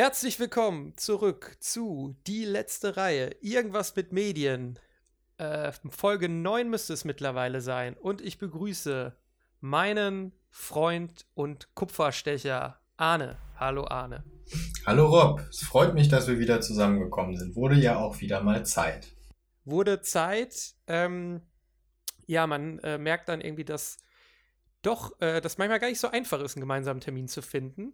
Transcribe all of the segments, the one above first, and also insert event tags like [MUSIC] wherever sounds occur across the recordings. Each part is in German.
Herzlich willkommen zurück zu Die letzte Reihe. Irgendwas mit Medien. Äh, Folge 9 müsste es mittlerweile sein. Und ich begrüße meinen Freund und Kupferstecher Arne. Hallo Arne. Hallo Rob. Es freut mich, dass wir wieder zusammengekommen sind. Wurde ja auch wieder mal Zeit. Wurde Zeit. Ähm, ja, man äh, merkt dann irgendwie, dass doch, äh, dass manchmal gar nicht so einfach ist, einen gemeinsamen Termin zu finden.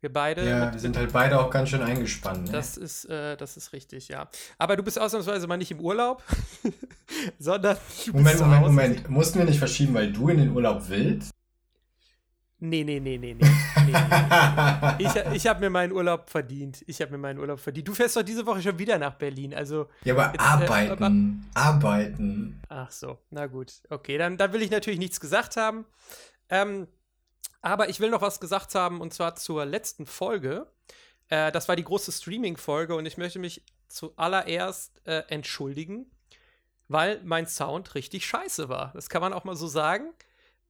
Wir beide. Ja, wir sind halt beide auch ganz schön eingespannt. Ne? Das, ist, äh, das ist richtig, ja. Aber du bist ausnahmsweise mal nicht im Urlaub, [LAUGHS] sondern. Moment, Moment, Moment. Mussten wir nicht verschieben, weil du in den Urlaub willst? Nee, nee, nee, nee, nee. nee, nee, nee. [LAUGHS] Ich, ich habe mir meinen Urlaub verdient. Ich habe mir meinen Urlaub verdient. Du fährst doch diese Woche schon wieder nach Berlin. Also, ja, aber jetzt, arbeiten. Äh, aber, arbeiten. Ach so, na gut. Okay, dann, dann will ich natürlich nichts gesagt haben. Ähm, aber ich will noch was gesagt haben und zwar zur letzten Folge. Äh, das war die große Streaming-Folge und ich möchte mich zuallererst äh, entschuldigen, weil mein Sound richtig scheiße war. Das kann man auch mal so sagen.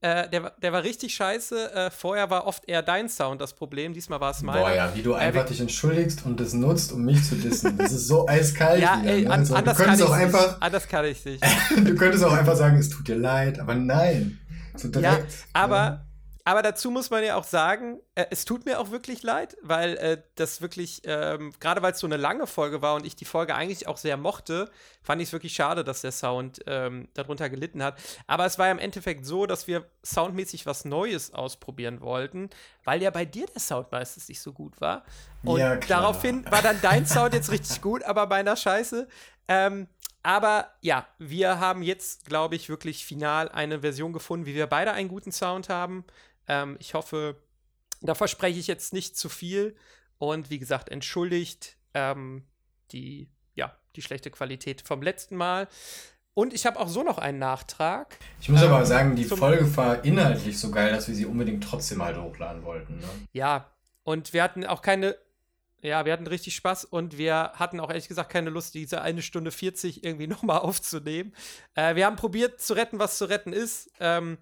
Äh, der, der war richtig scheiße. Äh, vorher war oft eher dein Sound das Problem. Diesmal war es mein. Boah, ja, wie du einfach dich entschuldigst und das nutzt, um mich zu dissen. Das ist so eiskalt. ja, ey, ne? an, also, anders, kann auch einfach, nicht. anders kann ich nicht. [LAUGHS] du könntest auch einfach sagen, es tut dir leid, aber nein. So direkt, ja, aber. Ja aber dazu muss man ja auch sagen, äh, es tut mir auch wirklich leid, weil äh, das wirklich, ähm, gerade weil es so eine lange Folge war und ich die Folge eigentlich auch sehr mochte, fand ich es wirklich schade, dass der Sound ähm, darunter gelitten hat. Aber es war ja im Endeffekt so, dass wir soundmäßig was Neues ausprobieren wollten, weil ja bei dir der Sound meistens nicht so gut war. Und ja, daraufhin war dann dein Sound jetzt richtig gut, aber bei einer Scheiße. Ähm, aber ja, wir haben jetzt, glaube ich, wirklich final eine Version gefunden, wie wir beide einen guten Sound haben. Ähm, ich hoffe, da verspreche ich jetzt nicht zu viel. Und wie gesagt, entschuldigt ähm, die, ja, die schlechte Qualität vom letzten Mal. Und ich habe auch so noch einen Nachtrag. Ich muss ähm, aber sagen, die Folge war inhaltlich so geil, dass wir sie unbedingt trotzdem halt hochladen wollten. Ne? Ja, und wir hatten auch keine, ja, wir hatten richtig Spaß und wir hatten auch ehrlich gesagt keine Lust, diese eine Stunde 40 irgendwie [LAUGHS] nochmal aufzunehmen. Äh, wir haben probiert zu retten, was zu retten ist. Ähm,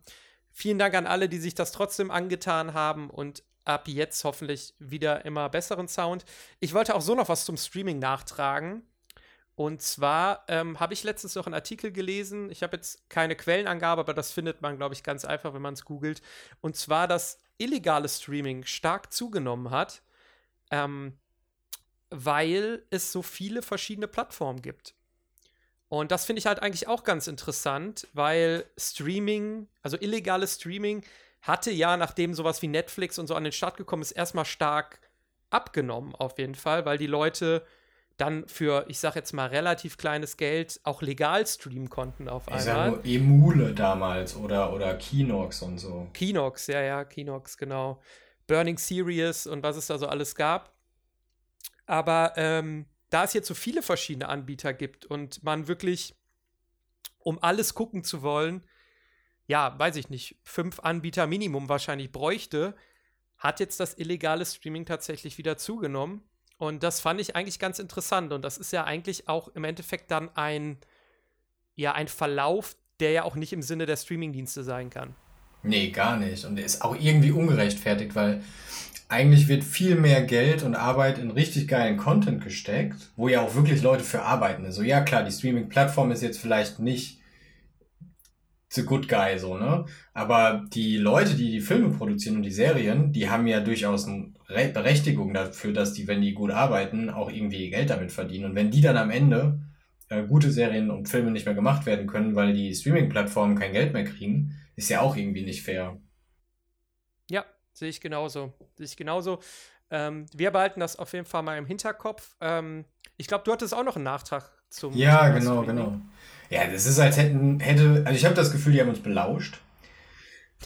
Vielen Dank an alle, die sich das trotzdem angetan haben und ab jetzt hoffentlich wieder immer besseren Sound. Ich wollte auch so noch was zum Streaming nachtragen. Und zwar ähm, habe ich letztens noch einen Artikel gelesen. Ich habe jetzt keine Quellenangabe, aber das findet man, glaube ich, ganz einfach, wenn man es googelt. Und zwar, dass illegale Streaming stark zugenommen hat, ähm, weil es so viele verschiedene Plattformen gibt. Und das finde ich halt eigentlich auch ganz interessant, weil Streaming, also illegales Streaming, hatte ja, nachdem sowas wie Netflix und so an den Start gekommen ist, erstmal stark abgenommen, auf jeden Fall, weil die Leute dann für, ich sag jetzt mal, relativ kleines Geld auch legal streamen konnten auf einmal. Ich sag nur Emule damals oder, oder Kinox und so. Kinox, ja, ja, Kinox, genau. Burning Series und was es da so alles gab. Aber ähm, da es jetzt so viele verschiedene Anbieter gibt und man wirklich, um alles gucken zu wollen, ja, weiß ich nicht, fünf Anbieter Minimum wahrscheinlich bräuchte, hat jetzt das illegale Streaming tatsächlich wieder zugenommen. Und das fand ich eigentlich ganz interessant. Und das ist ja eigentlich auch im Endeffekt dann ein, ja, ein Verlauf, der ja auch nicht im Sinne der Streamingdienste sein kann. Nee, gar nicht. Und ist auch irgendwie ungerechtfertigt, weil eigentlich wird viel mehr Geld und Arbeit in richtig geilen Content gesteckt, wo ja auch wirklich Leute für arbeiten. Also ja, klar, die Streaming-Plattform ist jetzt vielleicht nicht the good guy, so, ne? Aber die Leute, die die Filme produzieren und die Serien, die haben ja durchaus eine Berechtigung dafür, dass die, wenn die gut arbeiten, auch irgendwie Geld damit verdienen. Und wenn die dann am Ende äh, gute Serien und Filme nicht mehr gemacht werden können, weil die Streaming-Plattformen kein Geld mehr kriegen, ist ja auch irgendwie nicht fair. Ja, Sehe ich genauso. Sehe ich genauso. Ähm, wir behalten das auf jeden Fall mal im Hinterkopf. Ähm, ich glaube, du hattest auch noch einen Nachtrag zum. Ja, genau, genau. Ja, das ist, als hätten, hätte, also ich habe das Gefühl, die haben uns belauscht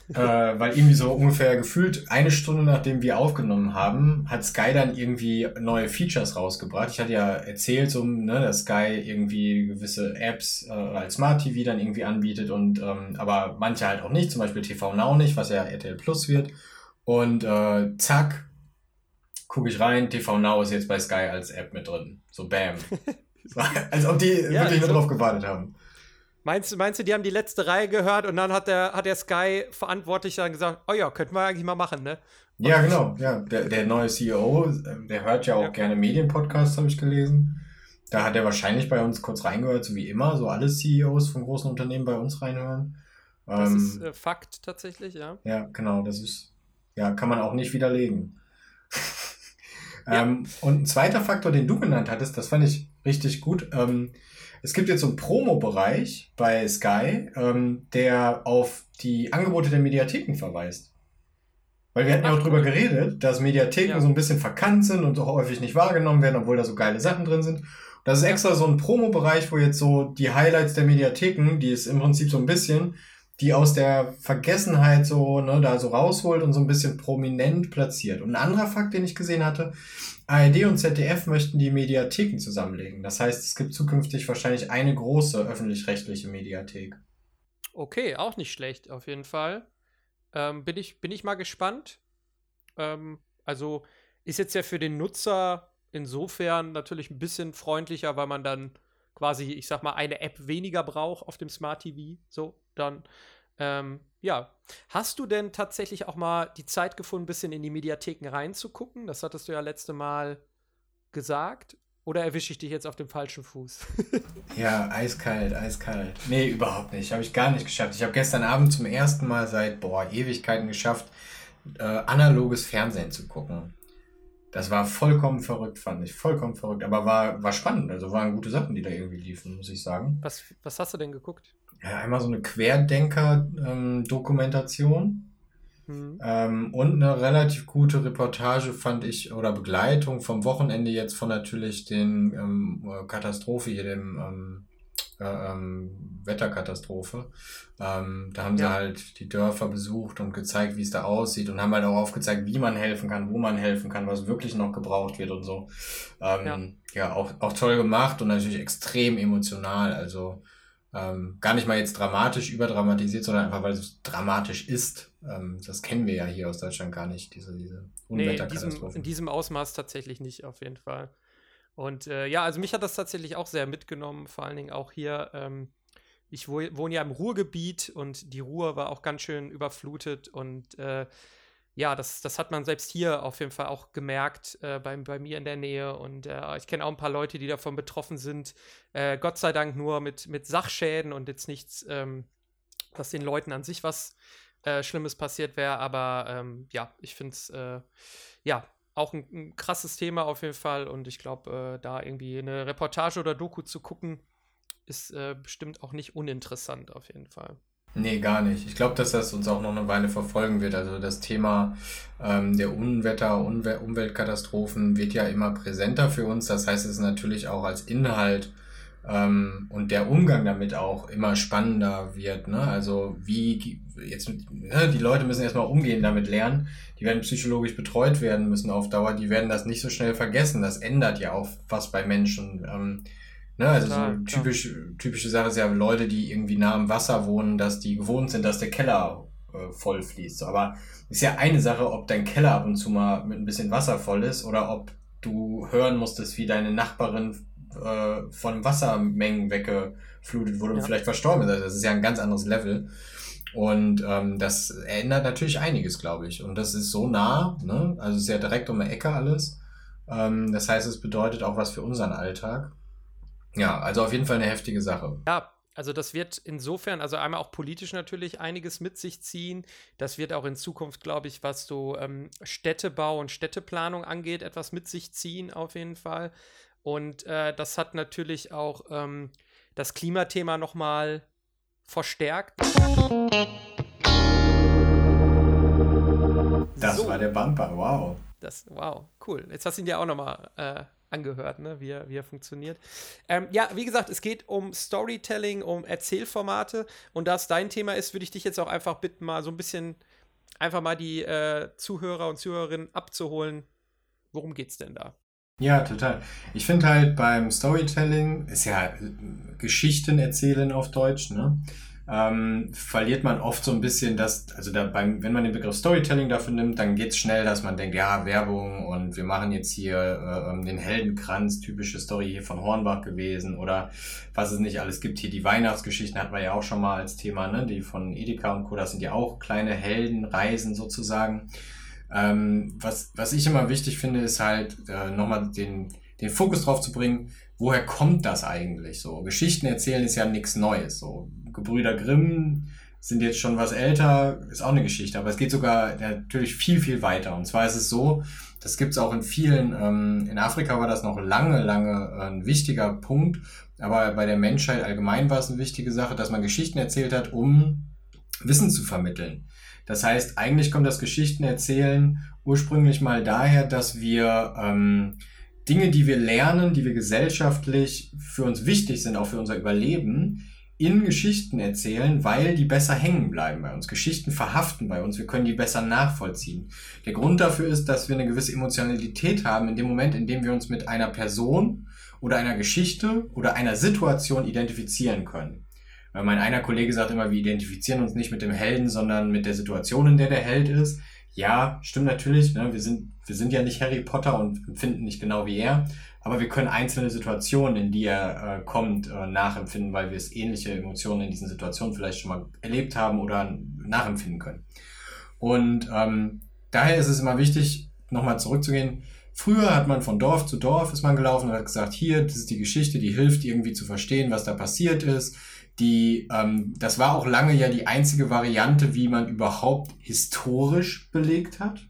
äh, weil irgendwie so ungefähr gefühlt eine Stunde nachdem wir aufgenommen haben, hat Sky dann irgendwie neue Features rausgebracht. Ich hatte ja erzählt, so, ne, dass Sky irgendwie gewisse Apps äh, als Smart TV dann irgendwie anbietet und ähm, aber manche halt auch nicht, zum Beispiel TV Now nicht, was ja RTL Plus wird. Und äh, zack, gucke ich rein, TV Now ist jetzt bei Sky als App mit drin. So bam. [LAUGHS] [LAUGHS] als ob die ja, wirklich nur drauf gewartet haben. Meinst, meinst du, die haben die letzte Reihe gehört und dann hat der, hat der Sky-Verantwortliche dann gesagt, oh ja, könnten wir eigentlich mal machen, ne? Ja, genau. Ja, der, der neue CEO, der hört ja auch ja. gerne Medienpodcasts, habe ich gelesen. Da hat er wahrscheinlich bei uns kurz reingehört, so wie immer, so alle CEOs von großen Unternehmen bei uns reinhören. Das ähm, ist äh, Fakt tatsächlich, ja. Ja, genau, das ist, ja, kann man auch nicht widerlegen. [LAUGHS] ja. ähm, und ein zweiter Faktor, den du genannt hattest, das fand ich richtig gut. Ähm, es gibt jetzt so einen Promo-Bereich bei Sky, ähm, der auf die Angebote der Mediatheken verweist. Weil wir hatten ja auch drüber geredet, dass Mediatheken ja. so ein bisschen verkannt sind und auch häufig nicht wahrgenommen werden, obwohl da so geile Sachen drin sind. Das ist extra so ein Promo-Bereich, wo jetzt so die Highlights der Mediatheken, die ist im Prinzip so ein bisschen, die aus der Vergessenheit so, ne, da so rausholt und so ein bisschen prominent platziert. Und ein anderer Fakt, den ich gesehen hatte, ARD und ZDF möchten die Mediatheken zusammenlegen. Das heißt, es gibt zukünftig wahrscheinlich eine große öffentlich-rechtliche Mediathek. Okay, auch nicht schlecht, auf jeden Fall. Ähm, bin, ich, bin ich mal gespannt. Ähm, also ist jetzt ja für den Nutzer insofern natürlich ein bisschen freundlicher, weil man dann quasi, ich sag mal, eine App weniger braucht auf dem Smart TV. So, dann, ähm, ja. Hast du denn tatsächlich auch mal die Zeit gefunden, ein bisschen in die Mediatheken reinzugucken? Das hattest du ja letzte Mal gesagt. Oder erwische ich dich jetzt auf dem falschen Fuß? [LAUGHS] ja, eiskalt, eiskalt. Nee, überhaupt nicht. Habe ich gar nicht geschafft. Ich habe gestern Abend zum ersten Mal seit, boah, Ewigkeiten geschafft, äh, analoges Fernsehen zu gucken. Das war vollkommen verrückt, fand ich. Vollkommen verrückt. Aber war, war spannend. Also waren gute Sachen, die da irgendwie liefen, muss ich sagen. Was, was hast du denn geguckt? Ja, einmal so eine Querdenker-Dokumentation. Ähm, Mhm. Ähm, und eine relativ gute Reportage fand ich oder Begleitung vom Wochenende jetzt von natürlich den ähm, Katastrophe hier, dem ähm, äh, ähm, Wetterkatastrophe. Ähm, da haben ja. sie halt die Dörfer besucht und gezeigt, wie es da aussieht und haben halt auch aufgezeigt, wie man helfen kann, wo man helfen kann, was wirklich noch gebraucht wird und so. Ja, ja auch, auch toll gemacht und natürlich extrem emotional. Also ähm, gar nicht mal jetzt dramatisch überdramatisiert, sondern einfach, weil es dramatisch ist. Ähm, das kennen wir ja hier aus Deutschland gar nicht, diese, diese Unwetterkatastrophen. Nee, in, diesem, in diesem Ausmaß tatsächlich nicht, auf jeden Fall. Und äh, ja, also mich hat das tatsächlich auch sehr mitgenommen, vor allen Dingen auch hier. Ähm, ich wohne ja im Ruhrgebiet und die Ruhr war auch ganz schön überflutet und äh, ja, das, das hat man selbst hier auf jeden Fall auch gemerkt äh, bei, bei mir in der Nähe. Und äh, ich kenne auch ein paar Leute, die davon betroffen sind. Äh, Gott sei Dank nur mit, mit Sachschäden und jetzt nichts, ähm, dass den Leuten an sich was äh, Schlimmes passiert wäre. Aber ähm, ja, ich finde es äh, ja auch ein, ein, krasses Thema auf jeden Fall. Und ich glaube, äh, da irgendwie eine Reportage oder Doku zu gucken, ist bestimmt auch nicht uninteressant auf jeden Fall. Nee, gar nicht. Ich glaube, dass das uns auch noch eine Weile verfolgen wird. Also das Thema ähm, der Unwetter, Unwe Umweltkatastrophen wird ja immer präsenter für uns. Das heißt, es ist natürlich auch als Inhalt ähm, und der Umgang damit auch immer spannender wird. Ne? Also wie jetzt ne, die Leute müssen erstmal umgehen damit lernen. Die werden psychologisch betreut werden müssen auf Dauer. Die werden das nicht so schnell vergessen. Das ändert ja auch was bei Menschen. Ähm, Ne, also so typisch, typische Sache ist ja Leute, die irgendwie nah am Wasser wohnen, dass die gewohnt sind, dass der Keller äh, voll fließt. Aber ist ja eine Sache, ob dein Keller ab und zu mal mit ein bisschen Wasser voll ist oder ob du hören musstest, wie deine Nachbarin äh, von Wassermengen weggeflutet wurde und ja. vielleicht verstorben ist. Also das ist ja ein ganz anderes Level. Und ähm, das ändert natürlich einiges, glaube ich. Und das ist so nah, ne? also es ist ja direkt um die Ecke alles. Ähm, das heißt, es bedeutet auch was für unseren Alltag. Ja, also auf jeden Fall eine heftige Sache. Ja, also das wird insofern, also einmal auch politisch natürlich einiges mit sich ziehen. Das wird auch in Zukunft, glaube ich, was so ähm, Städtebau und Städteplanung angeht, etwas mit sich ziehen auf jeden Fall. Und äh, das hat natürlich auch ähm, das Klimathema nochmal verstärkt. Das so. war der Bumper, wow. Das, wow, cool. Jetzt hast du ihn ja auch nochmal äh, angehört, ne? wie, er, wie er funktioniert. Ähm, ja, wie gesagt, es geht um Storytelling, um Erzählformate. Und da es dein Thema ist, würde ich dich jetzt auch einfach bitten, mal so ein bisschen einfach mal die äh, Zuhörer und Zuhörerinnen abzuholen. Worum geht's denn da? Ja, total. Ich finde halt beim Storytelling, ist ja Geschichten erzählen auf Deutsch, ne? Ähm, verliert man oft so ein bisschen das, also da beim, wenn man den Begriff Storytelling dafür nimmt, dann geht's schnell, dass man denkt, ja, Werbung und wir machen jetzt hier äh, ähm, den Heldenkranz, typische Story hier von Hornbach gewesen oder was es nicht alles gibt. Hier die Weihnachtsgeschichten hatten wir ja auch schon mal als Thema, ne? Die von Edeka und Co. Das sind ja auch kleine Heldenreisen sozusagen. Ähm, was, was ich immer wichtig finde, ist halt äh, nochmal den, den Fokus drauf zu bringen, woher kommt das eigentlich so? Geschichten erzählen ist ja nichts Neues. So Gebrüder Grimm sind jetzt schon was älter, ist auch eine Geschichte, aber es geht sogar natürlich viel, viel weiter. Und zwar ist es so, das gibt es auch in vielen, ähm, in Afrika war das noch lange, lange äh, ein wichtiger Punkt, aber bei der Menschheit allgemein war es eine wichtige Sache, dass man Geschichten erzählt hat, um Wissen zu vermitteln. Das heißt, eigentlich kommt das Geschichtenerzählen ursprünglich mal daher, dass wir ähm, Dinge, die wir lernen, die wir gesellschaftlich für uns wichtig sind, auch für unser Überleben, in Geschichten erzählen, weil die besser hängen bleiben bei uns. Geschichten verhaften bei uns, wir können die besser nachvollziehen. Der Grund dafür ist, dass wir eine gewisse Emotionalität haben in dem Moment, in dem wir uns mit einer Person oder einer Geschichte oder einer Situation identifizieren können. Weil mein einer Kollege sagt immer, wir identifizieren uns nicht mit dem Helden, sondern mit der Situation, in der der Held ist. Ja, stimmt natürlich. Ne? Wir, sind, wir sind ja nicht Harry Potter und empfinden nicht genau wie er aber wir können einzelne Situationen, in die er äh, kommt, äh, nachempfinden, weil wir es ähnliche Emotionen in diesen Situationen vielleicht schon mal erlebt haben oder nachempfinden können. Und ähm, daher ist es immer wichtig, nochmal zurückzugehen. Früher hat man von Dorf zu Dorf ist man gelaufen und hat gesagt, hier, das ist die Geschichte, die hilft irgendwie zu verstehen, was da passiert ist. Die, ähm, das war auch lange ja die einzige Variante, wie man überhaupt historisch belegt hat.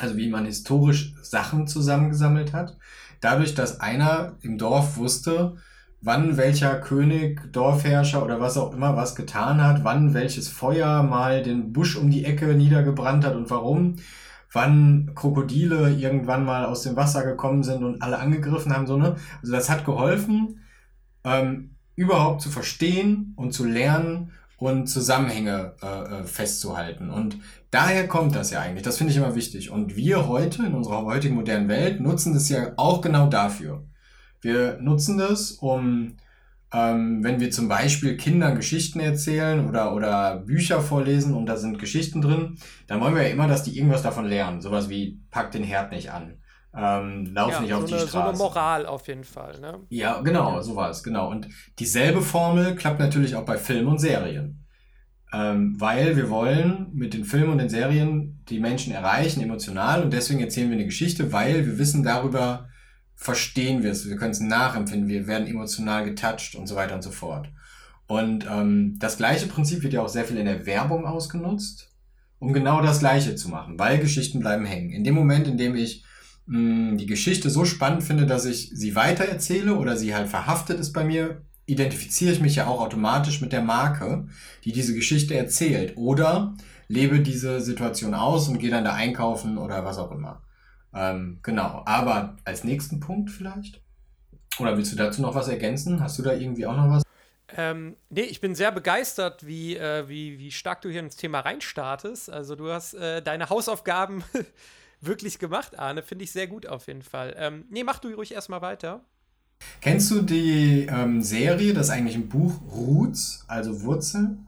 Also wie man historisch Sachen zusammengesammelt hat dadurch, dass einer im Dorf wusste, wann welcher König, Dorfherrscher oder was auch immer was getan hat, wann welches Feuer mal den Busch um die Ecke niedergebrannt hat und warum, wann Krokodile irgendwann mal aus dem Wasser gekommen sind und alle angegriffen haben, so, ne? Also das hat geholfen, ähm, überhaupt zu verstehen und zu lernen und Zusammenhänge äh, äh festzuhalten. Und Daher kommt das ja eigentlich. Das finde ich immer wichtig. Und wir heute in unserer heutigen modernen Welt nutzen das ja auch genau dafür. Wir nutzen das, um, ähm, wenn wir zum Beispiel Kindern Geschichten erzählen oder, oder Bücher vorlesen und da sind Geschichten drin, dann wollen wir ja immer, dass die irgendwas davon lernen. Sowas wie, pack den Herd nicht an. Ähm, lauf ja, nicht auf so die eine, Straße. So eine Moral auf jeden Fall, ne? Ja, genau, so war es, genau. Und dieselbe Formel klappt natürlich auch bei Filmen und Serien. Ähm, weil wir wollen mit den Filmen und den Serien die Menschen erreichen, emotional. Und deswegen erzählen wir eine Geschichte, weil wir wissen darüber, verstehen wir es, wir können es nachempfinden, wir werden emotional getouched und so weiter und so fort. Und ähm, das gleiche Prinzip wird ja auch sehr viel in der Werbung ausgenutzt, um genau das gleiche zu machen, weil Geschichten bleiben hängen. In dem Moment, in dem ich die Geschichte so spannend finde, dass ich sie weitererzähle oder sie halt verhaftet ist bei mir, identifiziere ich mich ja auch automatisch mit der Marke, die diese Geschichte erzählt. Oder lebe diese Situation aus und gehe dann da einkaufen oder was auch immer. Ähm, genau. Aber als nächsten Punkt vielleicht? Oder willst du dazu noch was ergänzen? Hast du da irgendwie auch noch was? Ähm, nee, ich bin sehr begeistert, wie, äh, wie, wie stark du hier ins Thema reinstartest. Also du hast äh, deine Hausaufgaben [LAUGHS] wirklich gemacht, Arne. Finde ich sehr gut auf jeden Fall. Ähm, nee, mach du ruhig erstmal weiter. Kennst du die ähm, Serie, das ist eigentlich ein Buch, Roots, also Wurzeln?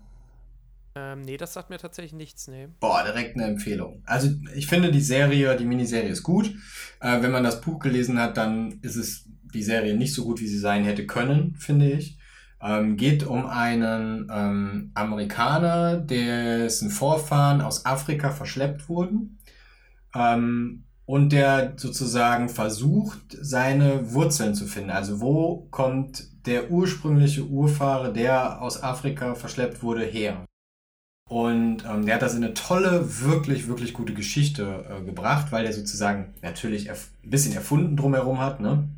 Ähm, nee, das sagt mir tatsächlich nichts, nee. Boah, direkt eine Empfehlung. Also ich finde die Serie, die Miniserie ist gut. Äh, wenn man das Buch gelesen hat, dann ist es die Serie nicht so gut, wie sie sein hätte können, finde ich. Ähm, geht um einen ähm, Amerikaner, dessen Vorfahren aus Afrika verschleppt wurden. Ähm, und der sozusagen versucht, seine Wurzeln zu finden. Also wo kommt der ursprüngliche Urfahrer, der aus Afrika verschleppt wurde, her? Und ähm, der hat das in eine tolle, wirklich, wirklich gute Geschichte äh, gebracht, weil der sozusagen natürlich ein bisschen erfunden drumherum hat. Ne?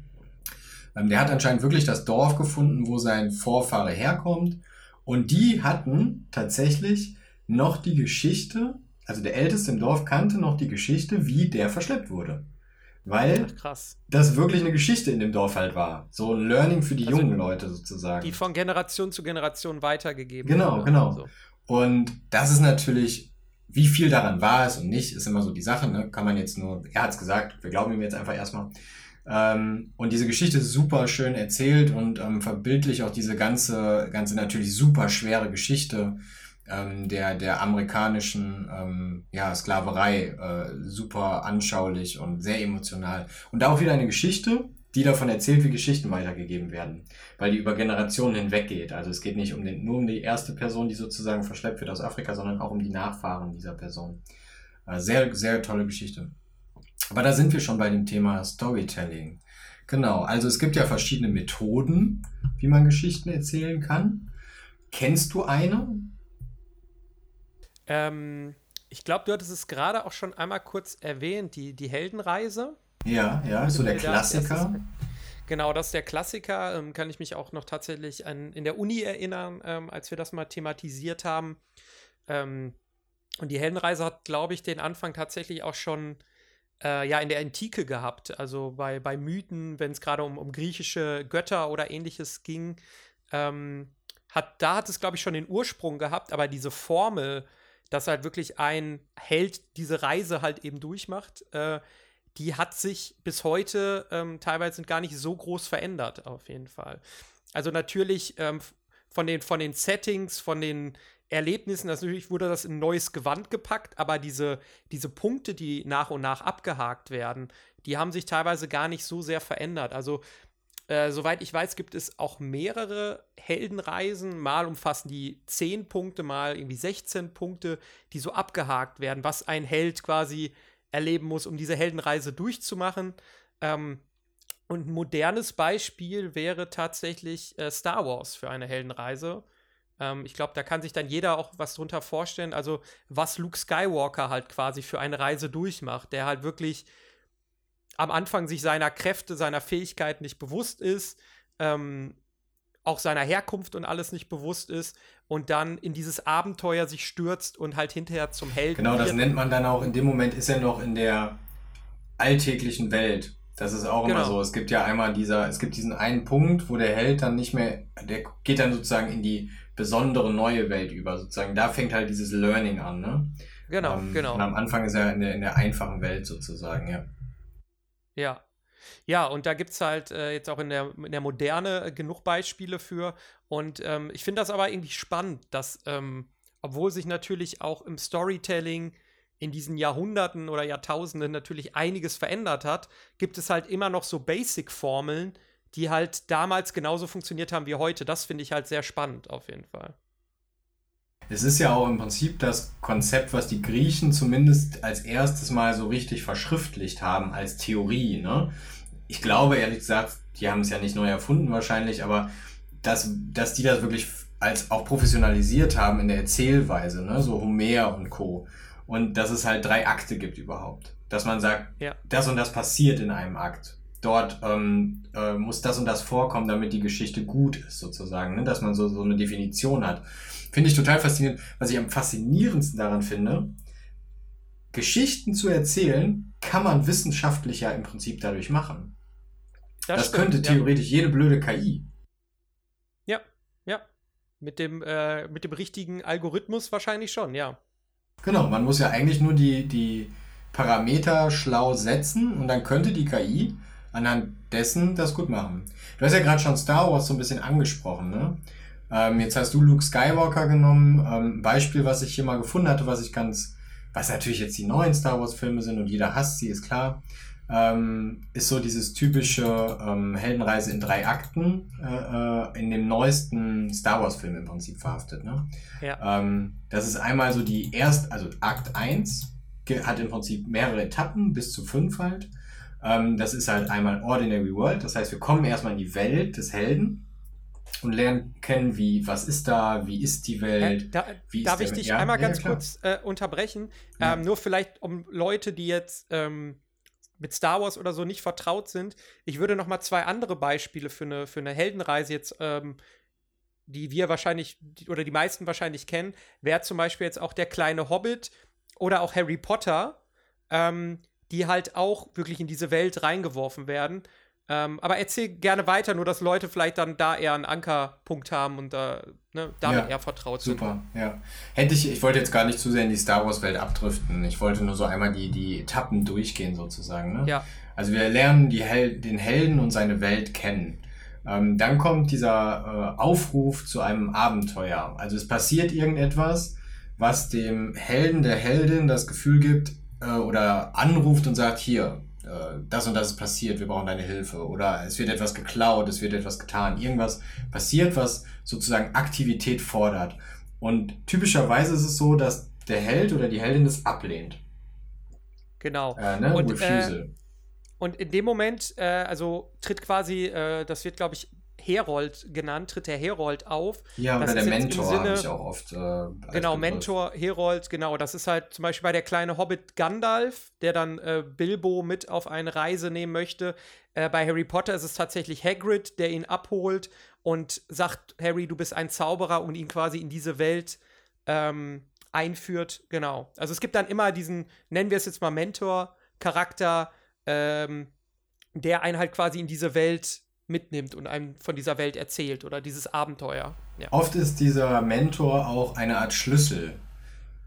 Ähm, der hat anscheinend wirklich das Dorf gefunden, wo sein Vorfahre herkommt. Und die hatten tatsächlich noch die Geschichte also der Älteste im Dorf kannte noch die Geschichte, wie der verschleppt wurde. Weil Krass. das wirklich eine Geschichte in dem Dorf halt war. So ein Learning für die also jungen Leute sozusagen. Die von Generation zu Generation weitergegeben Genau, wurde. genau. So. Und das ist natürlich, wie viel daran war es und nicht, ist immer so die Sache, ne? Kann man jetzt nur, er hat es gesagt, wir glauben ihm jetzt einfach erstmal. Ähm, und diese Geschichte ist super schön erzählt und ähm, verbildlich auch diese ganze, ganze natürlich super schwere Geschichte ähm, der, der amerikanischen ähm, ja, Sklaverei äh, super anschaulich und sehr emotional. Und da auch wieder eine Geschichte, die davon erzählt, wie Geschichten weitergegeben werden, weil die über Generationen hinweg geht. Also es geht nicht um den, nur um die erste Person, die sozusagen verschleppt wird aus Afrika, sondern auch um die Nachfahren dieser Person. Äh, sehr, sehr tolle Geschichte. Aber da sind wir schon bei dem Thema Storytelling. Genau, also es gibt ja verschiedene Methoden, wie man Geschichten erzählen kann. Kennst du eine? Ähm, ich glaube, du hattest es gerade auch schon einmal kurz erwähnt, die, die Heldenreise. Ja, ja, so der Klassiker. Genau, das ist der Klassiker. Ähm, kann ich mich auch noch tatsächlich an, in der Uni erinnern, ähm, als wir das mal thematisiert haben. Ähm, und die Heldenreise hat, glaube ich, den Anfang tatsächlich auch schon äh, ja in der Antike gehabt. Also bei, bei Mythen, wenn es gerade um, um griechische Götter oder ähnliches ging, ähm, hat, da hat es, glaube ich, schon den Ursprung gehabt, aber diese Formel, dass halt wirklich ein Held diese Reise halt eben durchmacht, äh, die hat sich bis heute ähm, teilweise gar nicht so groß verändert, auf jeden Fall. Also natürlich ähm, von, den, von den Settings, von den Erlebnissen, das natürlich wurde das in ein neues Gewand gepackt, aber diese, diese Punkte, die nach und nach abgehakt werden, die haben sich teilweise gar nicht so sehr verändert. Also, äh, soweit ich weiß, gibt es auch mehrere Heldenreisen. Mal umfassen die 10 Punkte, mal irgendwie 16 Punkte, die so abgehakt werden, was ein Held quasi erleben muss, um diese Heldenreise durchzumachen. Ähm, und ein modernes Beispiel wäre tatsächlich äh, Star Wars für eine Heldenreise. Ähm, ich glaube, da kann sich dann jeder auch was drunter vorstellen. Also, was Luke Skywalker halt quasi für eine Reise durchmacht, der halt wirklich am Anfang sich seiner Kräfte, seiner Fähigkeiten nicht bewusst ist, ähm, auch seiner Herkunft und alles nicht bewusst ist und dann in dieses Abenteuer sich stürzt und halt hinterher zum Helden. Genau, das nennt man dann auch, in dem Moment ist er noch in der alltäglichen Welt. Das ist auch genau. immer so. Es gibt ja einmal dieser, es gibt diesen einen Punkt, wo der Held dann nicht mehr, der geht dann sozusagen in die besondere neue Welt über, sozusagen. Da fängt halt dieses Learning an, ne? Genau, ähm, genau. Und am Anfang ist er in der, in der einfachen Welt sozusagen, ja. Ja. Ja, und da gibt es halt äh, jetzt auch in der, in der Moderne äh, genug Beispiele für. Und ähm, ich finde das aber irgendwie spannend, dass, ähm, obwohl sich natürlich auch im Storytelling in diesen Jahrhunderten oder Jahrtausenden natürlich einiges verändert hat, gibt es halt immer noch so Basic-Formeln, die halt damals genauso funktioniert haben wie heute. Das finde ich halt sehr spannend auf jeden Fall. Es ist ja auch im Prinzip das Konzept, was die Griechen zumindest als erstes Mal so richtig verschriftlicht haben als Theorie. Ne? Ich glaube, ehrlich gesagt, die haben es ja nicht neu erfunden wahrscheinlich, aber dass, dass die das wirklich als auch professionalisiert haben in der Erzählweise, ne? so Homer und Co. Und dass es halt drei Akte gibt überhaupt. Dass man sagt, ja. das und das passiert in einem Akt dort ähm, äh, muss das und das vorkommen, damit die Geschichte gut ist, sozusagen, ne? dass man so, so eine Definition hat. Finde ich total faszinierend. Was ich am faszinierendsten daran finde, Geschichten zu erzählen, kann man wissenschaftlicher im Prinzip dadurch machen. Das, das stimmt, könnte theoretisch ja. jede blöde KI. Ja, ja. Mit dem, äh, mit dem richtigen Algorithmus wahrscheinlich schon, ja. Genau, man muss ja eigentlich nur die, die Parameter schlau setzen und dann könnte die KI anhand dessen das gut machen. Du hast ja gerade schon Star Wars so ein bisschen angesprochen, ne? Ähm, jetzt hast du Luke Skywalker genommen. Ähm, Beispiel, was ich hier mal gefunden hatte, was ich ganz, was natürlich jetzt die neuen Star Wars Filme sind und jeder hasst sie, ist klar. Ähm, ist so dieses typische ähm, Heldenreise in drei Akten äh, äh in dem neuesten Star Wars Film im Prinzip verhaftet. Ne? Ja. Ähm, das ist einmal so die erste, also Akt 1 hat im Prinzip mehrere Etappen, bis zu fünf halt. Ähm, das ist halt einmal Ordinary World, das heißt, wir kommen erstmal in die Welt des Helden und lernen kennen, wie, was ist da, wie ist die Welt. Äh, da, darf ich dich ja, einmal ja, ganz klar. kurz äh, unterbrechen? Ähm, nur vielleicht um Leute, die jetzt ähm, mit Star Wars oder so nicht vertraut sind. Ich würde noch mal zwei andere Beispiele für eine, für eine Heldenreise jetzt, ähm, die wir wahrscheinlich oder die meisten wahrscheinlich kennen, wäre zum Beispiel jetzt auch der kleine Hobbit oder auch Harry Potter. Ähm, die halt auch wirklich in diese Welt reingeworfen werden. Ähm, aber erzähl gerne weiter, nur dass Leute vielleicht dann da eher einen Ankerpunkt haben und da, ne, damit ja, eher vertraut sind. Super, ja. Hätte ich, ich wollte jetzt gar nicht zu sehr in die Star Wars-Welt abdriften. Ich wollte nur so einmal die, die Etappen durchgehen, sozusagen. Ne? Ja. Also wir lernen die Hel den Helden und seine Welt kennen. Ähm, dann kommt dieser äh, Aufruf zu einem Abenteuer. Also es passiert irgendetwas, was dem Helden, der Heldin das Gefühl gibt, äh, oder anruft und sagt, hier, äh, das und das ist passiert, wir brauchen deine Hilfe. Oder es wird etwas geklaut, es wird etwas getan. Irgendwas passiert, was sozusagen Aktivität fordert. Und typischerweise ist es so, dass der Held oder die Heldin das ablehnt. Genau. Äh, ne? Und. Äh, und in dem Moment, äh, also tritt quasi, äh, das wird, glaube ich, Herold genannt, tritt der Herold auf. Ja, das oder der Mentor habe ich auch oft. Äh, genau, Mentor, Herold, genau. Das ist halt zum Beispiel bei der kleine Hobbit Gandalf, der dann äh, Bilbo mit auf eine Reise nehmen möchte. Äh, bei Harry Potter ist es tatsächlich Hagrid, der ihn abholt und sagt, Harry, du bist ein Zauberer und ihn quasi in diese Welt ähm, einführt. Genau. Also es gibt dann immer diesen, nennen wir es jetzt mal Mentor-Charakter, ähm, der einen halt quasi in diese Welt mitnimmt und einem von dieser Welt erzählt oder dieses Abenteuer. Ja. Oft ist dieser Mentor auch eine Art Schlüssel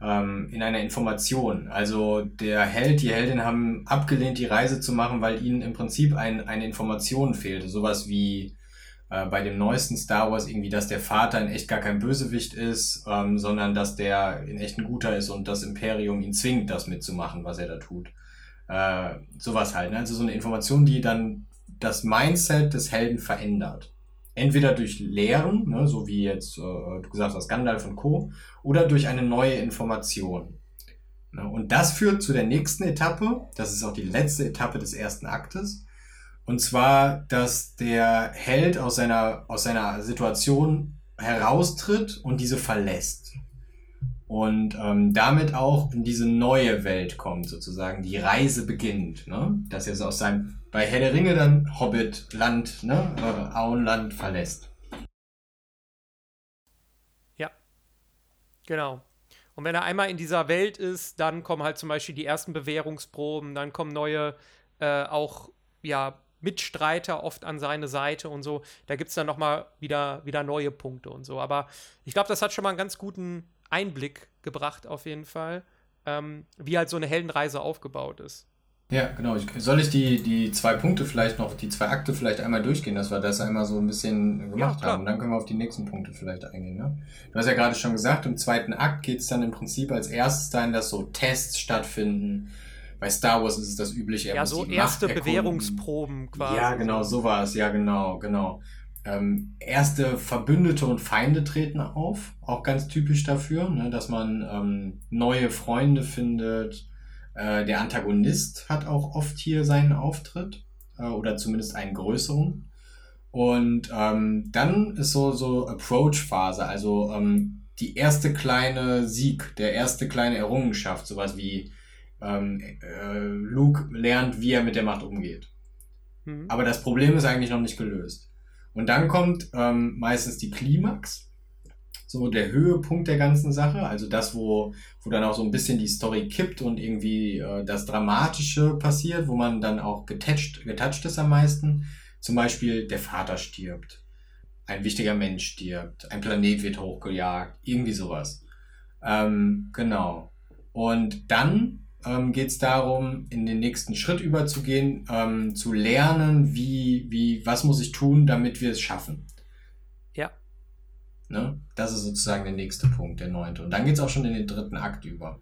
ähm, in einer Information. Also der Held, die Heldin haben abgelehnt, die Reise zu machen, weil ihnen im Prinzip ein, eine Information fehlte. Sowas wie äh, bei dem neuesten Star Wars irgendwie, dass der Vater in echt gar kein Bösewicht ist, ähm, sondern dass der in echt ein guter ist und das Imperium ihn zwingt, das mitzumachen, was er da tut. Äh, sowas halt. Ne? Also so eine Information, die dann das Mindset des Helden verändert. Entweder durch Lehren, ne, so wie jetzt äh, du gesagt hast, Gandalf und Co., oder durch eine neue Information. Ne? Und das führt zu der nächsten Etappe, das ist auch die letzte Etappe des ersten Aktes, und zwar, dass der Held aus seiner, aus seiner Situation heraustritt und diese verlässt und ähm, damit auch in diese neue Welt kommt, sozusagen. Die Reise beginnt. Ne? Dass er so aus seinem, bei Herr der Ringe dann Hobbit-Land, ne? äh, Auenland verlässt. Ja, genau. Und wenn er einmal in dieser Welt ist, dann kommen halt zum Beispiel die ersten Bewährungsproben, dann kommen neue, äh, auch, ja, Mitstreiter oft an seine Seite und so. Da gibt es dann nochmal wieder, wieder neue Punkte und so. Aber ich glaube, das hat schon mal einen ganz guten Einblick gebracht, auf jeden Fall, ähm, wie halt so eine Heldenreise aufgebaut ist. Ja, genau. Ich, soll ich die, die zwei Punkte vielleicht noch, die zwei Akte vielleicht einmal durchgehen, dass wir das einmal so ein bisschen gemacht ja, haben. Und dann können wir auf die nächsten Punkte vielleicht eingehen. Ne? Du hast ja gerade schon gesagt, im zweiten Akt geht es dann im Prinzip als erstes dahin, dass so Tests stattfinden. Bei Star Wars ist es das übliche. ja, so erste Bewährungsproben quasi. Ja, genau, so war es. Ja, genau, genau. Ähm, erste Verbündete und Feinde treten auf, auch ganz typisch dafür, ne, dass man ähm, neue Freunde findet. Äh, der Antagonist hat auch oft hier seinen Auftritt äh, oder zumindest einen größeren. Und ähm, dann ist so so Approach-Phase, also ähm, die erste kleine Sieg, der erste kleine Errungenschaft, sowas wie ähm, äh, Luke lernt, wie er mit der Macht umgeht. Mhm. Aber das Problem ist eigentlich noch nicht gelöst. Und dann kommt ähm, meistens die Klimax, so der Höhepunkt der ganzen Sache, also das, wo, wo dann auch so ein bisschen die Story kippt und irgendwie äh, das Dramatische passiert, wo man dann auch getoucht, getoucht ist am meisten. Zum Beispiel der Vater stirbt, ein wichtiger Mensch stirbt, ein Planet wird hochgejagt, irgendwie sowas. Ähm, genau. Und dann ähm, geht es darum, in den nächsten Schritt überzugehen, ähm, zu lernen, wie, wie, was muss ich tun, damit wir es schaffen. Ja. Ne? Das ist sozusagen der nächste Punkt, der neunte. Und dann geht es auch schon in den dritten Akt über.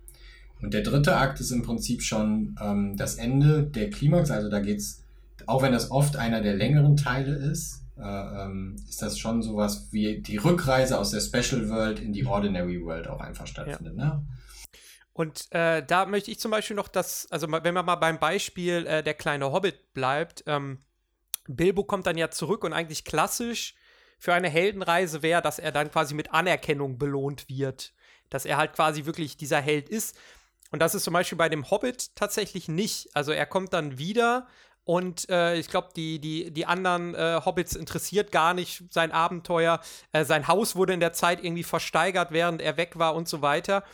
Und der dritte Akt ist im Prinzip schon ähm, das Ende der Klimax. Also da geht es, auch wenn das oft einer der längeren Teile ist, äh, ähm, ist das schon sowas wie die Rückreise aus der Special World in die Ordinary World auch einfach stattfindet. Ja. Ne? Und äh, da möchte ich zum Beispiel noch das, also wenn man mal beim Beispiel äh, der kleine Hobbit bleibt, ähm, Bilbo kommt dann ja zurück und eigentlich klassisch für eine Heldenreise wäre, dass er dann quasi mit Anerkennung belohnt wird. Dass er halt quasi wirklich dieser Held ist. Und das ist zum Beispiel bei dem Hobbit tatsächlich nicht. Also er kommt dann wieder und äh, ich glaube, die, die, die anderen äh, Hobbits interessiert gar nicht sein Abenteuer. Äh, sein Haus wurde in der Zeit irgendwie versteigert, während er weg war und so weiter.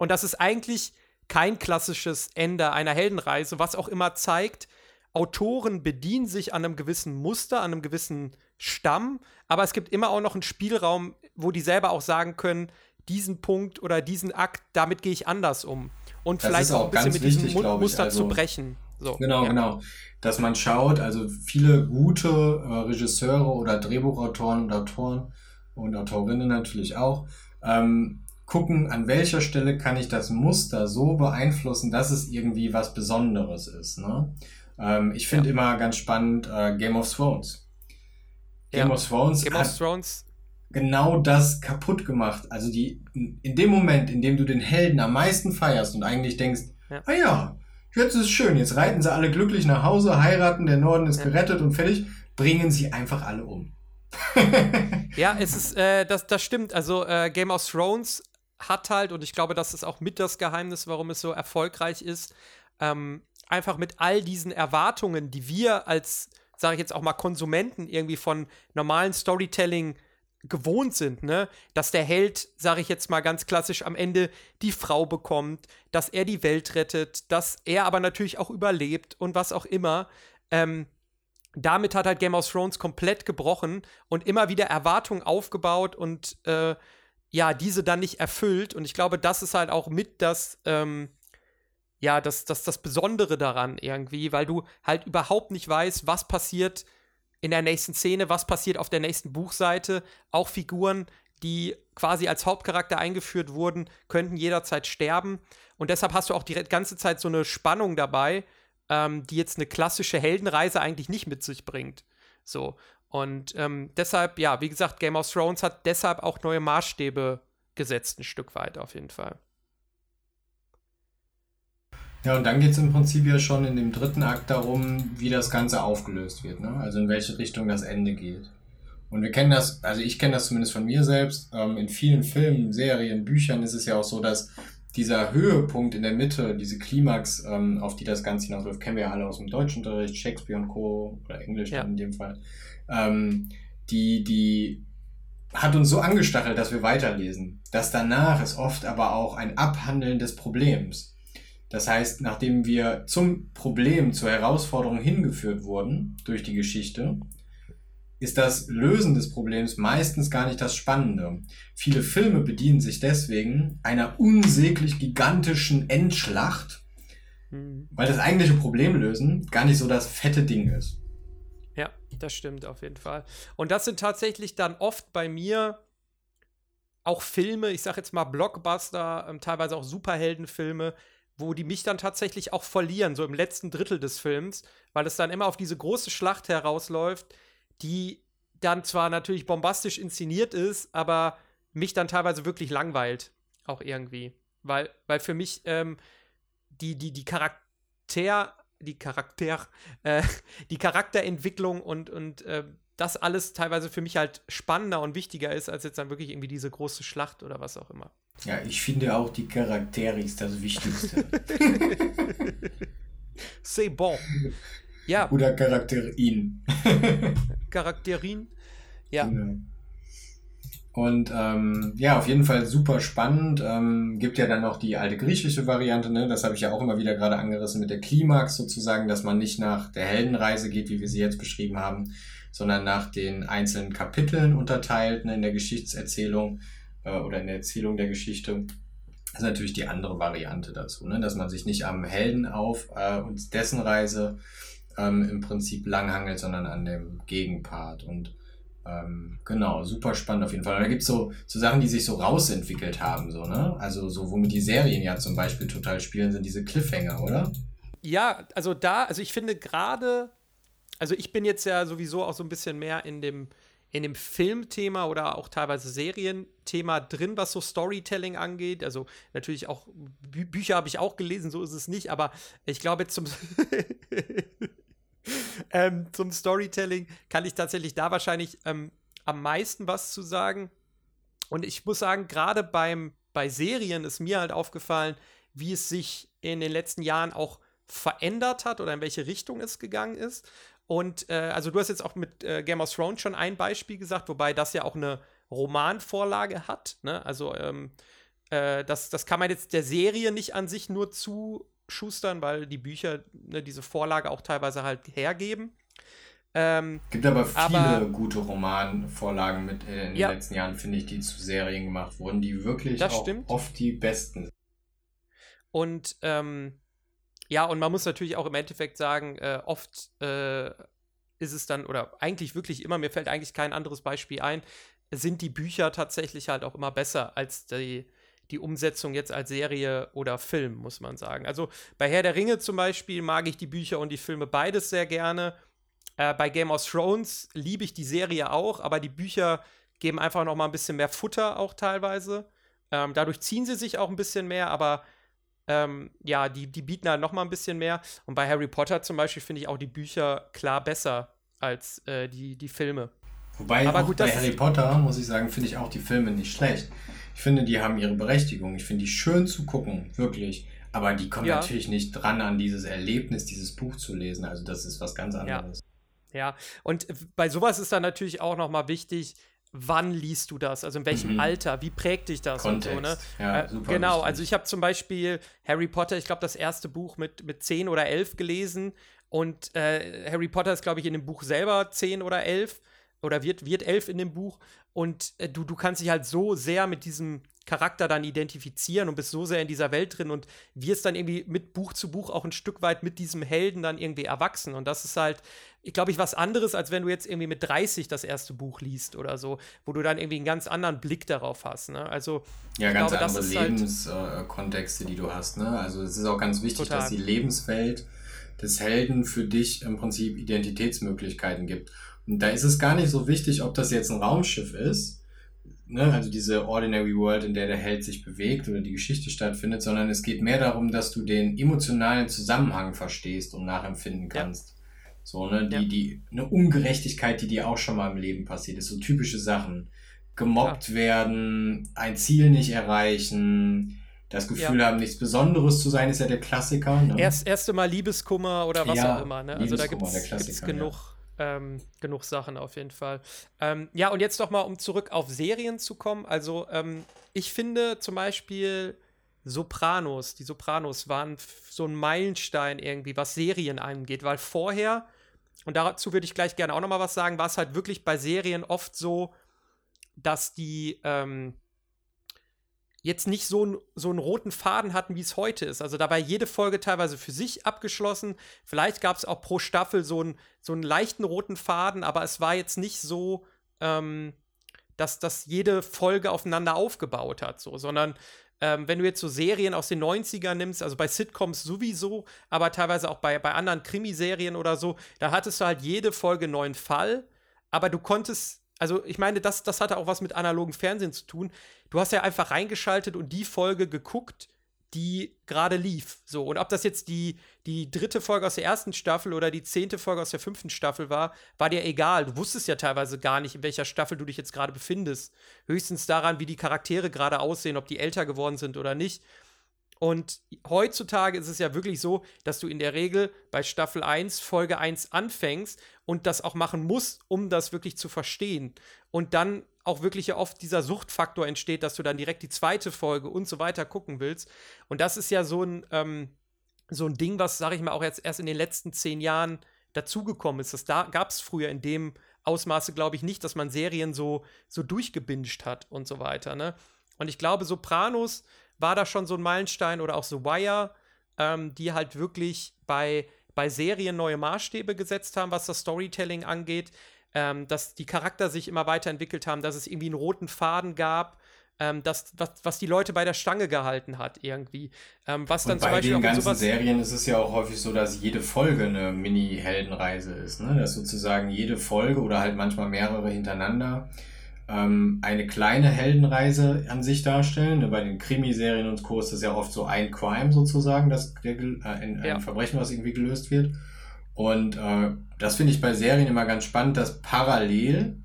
Und das ist eigentlich kein klassisches Ende einer Heldenreise, was auch immer zeigt, Autoren bedienen sich an einem gewissen Muster, an einem gewissen Stamm, aber es gibt immer auch noch einen Spielraum, wo die selber auch sagen können, diesen Punkt oder diesen Akt, damit gehe ich anders um. Und das vielleicht auch, auch ein bisschen mit wichtig, diesem Muster also, zu brechen. So, genau, ja. genau. Dass man schaut, also viele gute äh, Regisseure oder Drehbuchautoren und Autoren und Autorinnen natürlich auch, ähm, gucken, an welcher Stelle kann ich das Muster so beeinflussen, dass es irgendwie was Besonderes ist. Ne? Ähm, ich finde ja. immer ganz spannend äh, Game of Thrones. Game ja. of Thrones Game of Thrones genau das kaputt gemacht. Also die in dem Moment, in dem du den Helden am meisten feierst und eigentlich denkst, ja. ah ja, jetzt ist es schön, jetzt reiten sie alle glücklich nach Hause, heiraten, der Norden ist gerettet und fertig, bringen sie einfach alle um. ja, es ist, äh, das, das stimmt. Also äh, Game of Thrones hat halt, und ich glaube, das ist auch mit das Geheimnis, warum es so erfolgreich ist, ähm, einfach mit all diesen Erwartungen, die wir als, sage ich jetzt auch mal, Konsumenten irgendwie von normalen Storytelling gewohnt sind, ne, dass der Held, sage ich jetzt mal ganz klassisch, am Ende die Frau bekommt, dass er die Welt rettet, dass er aber natürlich auch überlebt und was auch immer. Ähm, damit hat halt Game of Thrones komplett gebrochen und immer wieder Erwartungen aufgebaut und äh, ja, diese dann nicht erfüllt. Und ich glaube, das ist halt auch mit das, ähm, ja, das, das, das Besondere daran irgendwie, weil du halt überhaupt nicht weißt, was passiert in der nächsten Szene, was passiert auf der nächsten Buchseite. Auch Figuren, die quasi als Hauptcharakter eingeführt wurden, könnten jederzeit sterben. Und deshalb hast du auch die ganze Zeit so eine Spannung dabei, ähm, die jetzt eine klassische Heldenreise eigentlich nicht mit sich bringt. So. Und ähm, deshalb, ja, wie gesagt, Game of Thrones hat deshalb auch neue Maßstäbe gesetzt, ein Stück weit auf jeden Fall. Ja, und dann geht es im Prinzip ja schon in dem dritten Akt darum, wie das Ganze aufgelöst wird, ne? Also in welche Richtung das Ende geht. Und wir kennen das, also ich kenne das zumindest von mir selbst, ähm, in vielen Filmen, Serien, Büchern ist es ja auch so, dass dieser Höhepunkt in der Mitte, diese Klimax, ähm, auf die das Ganze hinausläuft, kennen wir ja alle aus dem Deutschunterricht, Shakespeare und Co. oder Englisch ja. in dem Fall. Ähm, die, die hat uns so angestachelt, dass wir weiterlesen. Das danach ist oft aber auch ein Abhandeln des Problems. Das heißt, nachdem wir zum Problem, zur Herausforderung hingeführt wurden durch die Geschichte, ist das Lösen des Problems meistens gar nicht das Spannende. Viele Filme bedienen sich deswegen einer unsäglich gigantischen Endschlacht, mhm. weil das eigentliche Problemlösen gar nicht so das fette Ding ist. Das stimmt auf jeden Fall. Und das sind tatsächlich dann oft bei mir auch Filme, ich sag jetzt mal Blockbuster, ähm, teilweise auch Superheldenfilme, wo die mich dann tatsächlich auch verlieren, so im letzten Drittel des Films, weil es dann immer auf diese große Schlacht herausläuft, die dann zwar natürlich bombastisch inszeniert ist, aber mich dann teilweise wirklich langweilt, auch irgendwie. Weil, weil für mich ähm, die, die, die Charakter, die Charakter, äh, [LAUGHS] die Charakterentwicklung und, und äh, das alles teilweise für mich halt spannender und wichtiger ist, als jetzt dann wirklich irgendwie diese große Schlacht oder was auch immer. Ja, ich finde auch die Charaktere ist das Wichtigste. [LAUGHS] C'est bon. Ja. Oder Charakterin. Charakterin. Ja. Genau. Und ähm, ja, auf jeden Fall super spannend. Ähm, gibt ja dann noch die alte griechische Variante, ne? das habe ich ja auch immer wieder gerade angerissen mit der Klimax sozusagen, dass man nicht nach der Heldenreise geht, wie wir sie jetzt beschrieben haben, sondern nach den einzelnen Kapiteln unterteilt ne, in der Geschichtserzählung äh, oder in der Erzählung der Geschichte. Das ist natürlich die andere Variante dazu, ne? dass man sich nicht am Helden auf äh, und dessen Reise ähm, im Prinzip langhangelt, sondern an dem Gegenpart. Und ähm, genau, super spannend auf jeden Fall. Und da gibt es so, so Sachen, die sich so rausentwickelt haben, so, ne? Also so, womit die Serien ja zum Beispiel total spielen, sind diese Cliffhanger, oder? Ja, also da, also ich finde gerade also ich bin jetzt ja sowieso auch so ein bisschen mehr in dem, in dem Filmthema oder auch teilweise Serienthema drin, was so Storytelling angeht. Also natürlich auch Bü Bücher habe ich auch gelesen, so ist es nicht, aber ich glaube zum [LAUGHS] [LAUGHS] [LAUGHS] ähm, zum Storytelling kann ich tatsächlich da wahrscheinlich ähm, am meisten was zu sagen. Und ich muss sagen, gerade beim bei Serien ist mir halt aufgefallen, wie es sich in den letzten Jahren auch verändert hat oder in welche Richtung es gegangen ist. Und äh, also du hast jetzt auch mit äh, Game of Thrones schon ein Beispiel gesagt, wobei das ja auch eine Romanvorlage hat. Ne? Also ähm, äh, das, das kann man jetzt der Serie nicht an sich nur zuschustern, weil die Bücher ne, diese Vorlage auch teilweise halt hergeben. Ähm, Gibt aber viele aber, gute Romanvorlagen mit äh, in den ja, letzten Jahren, finde ich, die zu Serien gemacht wurden, die wirklich auch stimmt. oft die besten sind. Und ähm, ja, und man muss natürlich auch im Endeffekt sagen, äh, oft äh, ist es dann, oder eigentlich wirklich immer, mir fällt eigentlich kein anderes Beispiel ein, sind die Bücher tatsächlich halt auch immer besser als die, die Umsetzung jetzt als Serie oder Film, muss man sagen. Also bei Herr der Ringe zum Beispiel mag ich die Bücher und die Filme beides sehr gerne. Äh, bei Game of Thrones liebe ich die Serie auch, aber die Bücher geben einfach noch mal ein bisschen mehr Futter auch teilweise. Ähm, dadurch ziehen sie sich auch ein bisschen mehr, aber ähm, ja, die, die bieten halt noch mal ein bisschen mehr. Und bei Harry Potter zum Beispiel finde ich auch die Bücher klar besser als äh, die, die Filme. Wobei Aber gut, bei Harry Potter, muss ich sagen, finde ich auch die Filme nicht schlecht. Ich finde, die haben ihre Berechtigung. Ich finde die schön zu gucken, wirklich. Aber die kommen ja. natürlich nicht dran an dieses Erlebnis, dieses Buch zu lesen. Also das ist was ganz anderes. Ja, ja. und bei sowas ist dann natürlich auch noch mal wichtig, wann liest du das? Also in welchem mhm. Alter? Wie prägt dich das? Kontext. Und so, ne? ja, äh, genau, wichtig. also ich habe zum Beispiel Harry Potter, ich glaube, das erste Buch mit, mit 10 oder 11 gelesen. Und äh, Harry Potter ist, glaube ich, in dem Buch selber 10 oder 11 oder wird, wird 11 in dem Buch. Und äh, du, du kannst dich halt so sehr mit diesem Charakter dann identifizieren und bist so sehr in dieser Welt drin und wirst dann irgendwie mit Buch zu Buch auch ein Stück weit mit diesem Helden dann irgendwie erwachsen. Und das ist halt, ich glaube ich, was anderes, als wenn du jetzt irgendwie mit 30 das erste Buch liest oder so, wo du dann irgendwie einen ganz anderen Blick darauf hast. Ne? Also, ja, ganz glaube, andere halt Lebenskontexte, halt die du hast. Ne? Also, es ist auch ganz wichtig, total. dass die Lebenswelt des Helden für dich im Prinzip Identitätsmöglichkeiten gibt. Und da ist es gar nicht so wichtig, ob das jetzt ein Raumschiff ist ne, also diese Ordinary World, in der der Held sich bewegt oder die Geschichte stattfindet, sondern es geht mehr darum, dass du den emotionalen Zusammenhang verstehst und nachempfinden kannst. Ja. So, ne, die, ja. die, eine Ungerechtigkeit, die dir auch schon mal im Leben passiert ist, so typische Sachen. Gemobbt ja. werden, ein Ziel nicht erreichen, das Gefühl ja. haben, nichts Besonderes zu sein, ist ja der Klassiker. Ne? Erst, erste Mal Liebeskummer oder was auch immer. Ne? Also da gibt es genug ähm, genug Sachen auf jeden Fall. Ähm, ja, und jetzt noch mal, um zurück auf Serien zu kommen. Also, ähm, ich finde zum Beispiel Sopranos, die Sopranos waren so ein Meilenstein irgendwie, was Serien angeht, weil vorher, und dazu würde ich gleich gerne auch noch mal was sagen, war es halt wirklich bei Serien oft so, dass die, ähm, jetzt nicht so, so einen roten Faden hatten, wie es heute ist. Also da war jede Folge teilweise für sich abgeschlossen. Vielleicht gab es auch pro Staffel so, ein, so einen leichten roten Faden, aber es war jetzt nicht so, ähm, dass, dass jede Folge aufeinander aufgebaut hat, so, sondern ähm, wenn du jetzt so Serien aus den 90ern nimmst, also bei Sitcoms sowieso, aber teilweise auch bei, bei anderen Krimiserien oder so, da hattest du halt jede Folge einen neuen Fall, aber du konntest also ich meine, das, das hatte auch was mit analogem Fernsehen zu tun. Du hast ja einfach reingeschaltet und die Folge geguckt, die gerade lief. So, und ob das jetzt die, die dritte Folge aus der ersten Staffel oder die zehnte Folge aus der fünften Staffel war, war dir egal. Du wusstest ja teilweise gar nicht, in welcher Staffel du dich jetzt gerade befindest. Höchstens daran, wie die Charaktere gerade aussehen, ob die älter geworden sind oder nicht. Und heutzutage ist es ja wirklich so, dass du in der Regel bei Staffel 1 Folge 1 anfängst und das auch machen musst, um das wirklich zu verstehen. Und dann auch wirklich ja oft dieser Suchtfaktor entsteht, dass du dann direkt die zweite Folge und so weiter gucken willst. Und das ist ja so ein, ähm, so ein Ding, was, sag ich mal, auch jetzt erst in den letzten zehn Jahren dazugekommen ist. Das da gab es früher in dem Ausmaße, glaube ich, nicht, dass man Serien so, so durchgebinged hat und so weiter. Ne? Und ich glaube, Sopranos war da schon so ein Meilenstein oder auch The Wire, ähm, die halt wirklich bei, bei Serien neue Maßstäbe gesetzt haben, was das Storytelling angeht, ähm, dass die Charakter sich immer weiterentwickelt haben, dass es irgendwie einen roten Faden gab, ähm, das, was, was die Leute bei der Stange gehalten hat, irgendwie. Ähm, was dann Und bei den ganzen Serien ist es ja auch häufig so, dass jede Folge eine Mini-Heldenreise ist, ne? Dass sozusagen jede Folge oder halt manchmal mehrere hintereinander ähm, eine kleine Heldenreise an sich darstellen. Ne, bei den Krimiserien und Co. ist das ja oft so ein Crime sozusagen, das, äh, ein, ja. Verbrechen, was irgendwie gelöst wird. Und äh, das finde ich bei Serien immer ganz spannend, dass parallel